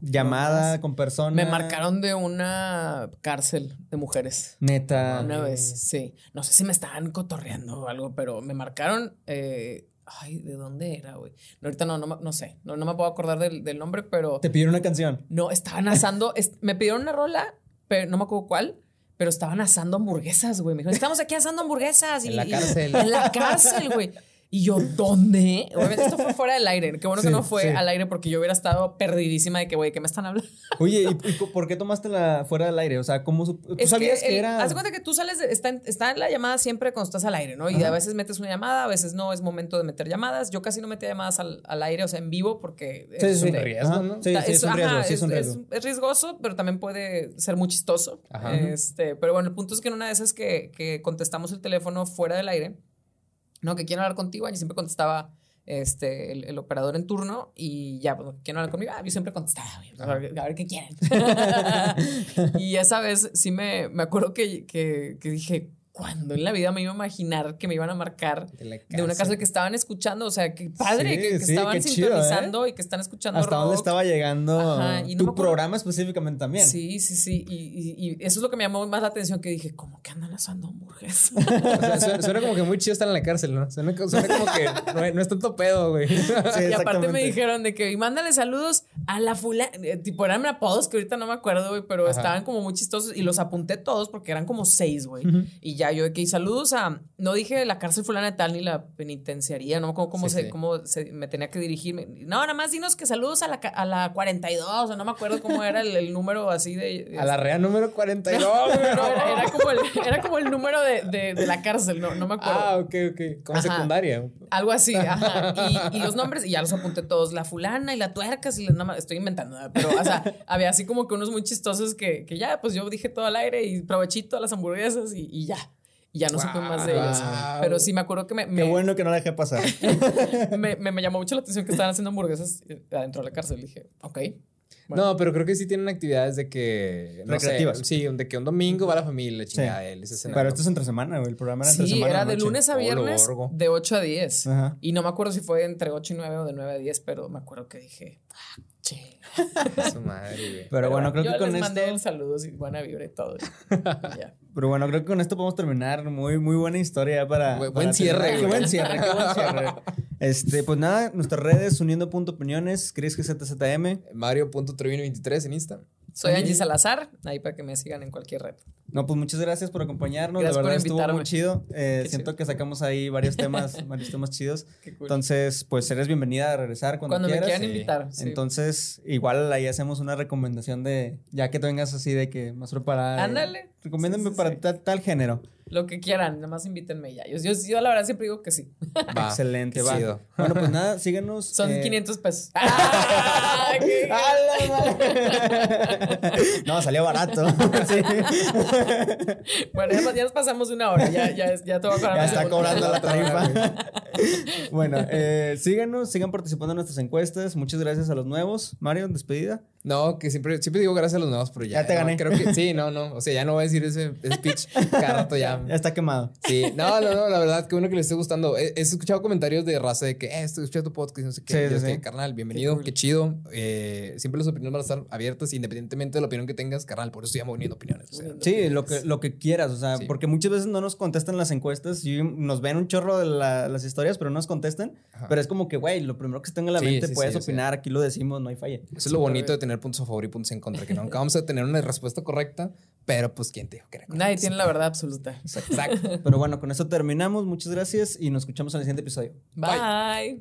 Llamada con personas. Me marcaron de una cárcel de mujeres. Neta. Una vez, sí. No sé si me estaban cotorreando o algo, pero me marcaron. Eh, ay, ¿de dónde era, güey? No, ahorita no, no, no sé. No, no, me puedo acordar del, del, nombre, pero. ¿Te pidieron una canción? No, estaban asando. me pidieron una rola, pero no me acuerdo cuál pero estaban asando hamburguesas, güey. Me dijeron, estamos aquí asando hamburguesas. en la cárcel. en la cárcel, güey. Y yo, ¿dónde? Obviamente esto fue fuera del aire. Qué bueno que no fue al aire porque yo hubiera estado perdidísima de que, güey, ¿qué me están hablando? Oye, ¿y, por qué tomaste la fuera del aire? O sea, ¿cómo tú sabías que, era? Haz cuenta que tú sales, está, en, la llamada siempre cuando estás al aire, ¿no? Y a veces metes una llamada, a veces no es momento de meter llamadas. Yo casi no metía llamadas al, aire, o sea, en vivo, porque es, un riesgo, ¿no? Sí, es, un riesgo, sí, es, un riesgo. Es, riesgoso, pero también puede ser muy chistoso. Este, pero bueno, el punto es que en una de esas que, que contestamos el teléfono fuera del aire no, que quieren hablar contigo. Y siempre contestaba este, el, operador en turno y ya, pues, ¿quieren hablar conmigo? Ah, yo siempre contestaba, a ver, a ver qué quieren. y esa vez sí me, me acuerdo que, que, que dije, cuando en la vida me iba a imaginar que me iban a marcar de, una casa que estaban escuchando? O sea, qué padre que, estaban sintonizando ¿eh? y que están escuchando. Hasta dónde estaba llegando tu programa específicamente también. Sí, sí, sí. Y, eso es lo que me llamó más la atención, que dije, ¿cómo que andan asando hamburguesas? suena, como que muy chido estar en la cárcel, ¿no? Suena, como que no, es tanto pedo, güey. y aparte me dijeron de que, y mándale saludos a la fulana, eh, tipo eran apodos que ahorita no me acuerdo, güey, pero estaban como muy chistosos y los apunté todos porque eran como seis, güey. Y ya yo de que saludos a, no dije la cárcel fulana de tal ni la penitenciaría, no cómo, cómo, se, cómo se, me tenía que dirigirme. No, nada más dinos que saludos a la, a la 42, o sea, no me acuerdo cómo era el, número así de... A la real número 42. era, como el, era como el número de, de, la cárcel, no, no me acuerdo. Ah, ok, ok. Como secundaria. Algo así, ajá. Y, los nombres, y ya los apunté todos, la fulana y la tuerca, y nada más, estoy inventando, pero, o sea, había así como que unos muy chistosos que, que ya, pues yo dije todo al aire y provechito a las hamburguesas y, y ya y ya no supe más de ellos. Pero sí me acuerdo que me, Qué bueno que no la dejé pasar. me, me, llamó mucho la atención que estaban haciendo hamburguesas eh, adentro de la cárcel. Dije, ok. No, pero creo que sí tienen actividades de que. Recreativas. sí, de que un domingo va la familia, chingada. pero esto es entre semana, El programa era entre sí, semana. era de lunes a viernes, de 8 a 10. Y no me acuerdo si fue entre 8 y 9 o de 9 a 10, pero me acuerdo que dije, ah, che. Su madre, güey. Pero, bueno, creo que con les esto. mandé saludos y buena vibra y todo. Pero bueno, creo que con esto podemos terminar. Muy, muy buena historia para. buen cierre, Qué buen cierre, qué buen cierre. Este, pues nada, nuestras redes, uniendo.opiniones, Cris ZZM. Mario.trevino23 en Insta. Soy Angie Salazar, ahí para que me sigan en cualquier red. No, pues muchas gracias por acompañarnos. de verdad estuvo muy chido. Eh, siento que sacamos ahí varios temas, varios temas chidos. Entonces, pues eres bienvenida a regresar cuando, cuando quieras. me quieran invitar. Entonces, igual ahí hacemos una recomendación de, ya que vengas así de que más preparada. Ándale. Recomiéndenme para tal género. Lo que quieran, nada más invítenme ya. Yo, yo, la verdad siempre digo que sí. Va, Excelente, va. Bueno, pues nada, síguenos. Son 500 eh, pesos. no, salió barato. bueno, ya, nos pasamos una hora. Ya, ya, ya te voy a cobrar. Ya está cobrando la tarifa. bueno, eh, síganos, sigan participando en nuestras encuestas. Muchas gracias a los nuevos. Mario, despedida. No, que siempre, siempre digo gracias a los nuevos, pero ya. Ya te gané. creo que sí, no, no. O sea, ya no voy a decir ese, ese speech cada rato ya. Ya está quemado. Sí, no, no, no, la verdad, que bueno que les esté gustando. He, he escuchado comentarios de raza de que, eh, estoy escuchando tu podcast no sé qué. Sí, Yo sí, carnal, bienvenido, qué, chido. Eh, siempre las opiniones van a estar abiertas, independientemente de la opinión que tengas, carnal. Por eso estoy poniendo opiniones. o sea. Sí, lo que, lo que quieras, o sea, porque muchas veces no nos contestan las encuestas y nos ven un chorro de la- las historias, pero no nos contestan. Ajá. Pero es como que, güey, lo primero que se tenga en la mente puedes sí, o sea. opinar, aquí lo decimos, no hay falla. Eso es lo bonito de tener tener puntos a favor y puntos en contra, que nunca vamos a tener una respuesta correcta, pero pues quién te dijo que era correcta. Nadie tiene la verdad absoluta. Exacto. Pero bueno, con eso terminamos. Muchas gracias y nos escuchamos en el siguiente episodio. Bye.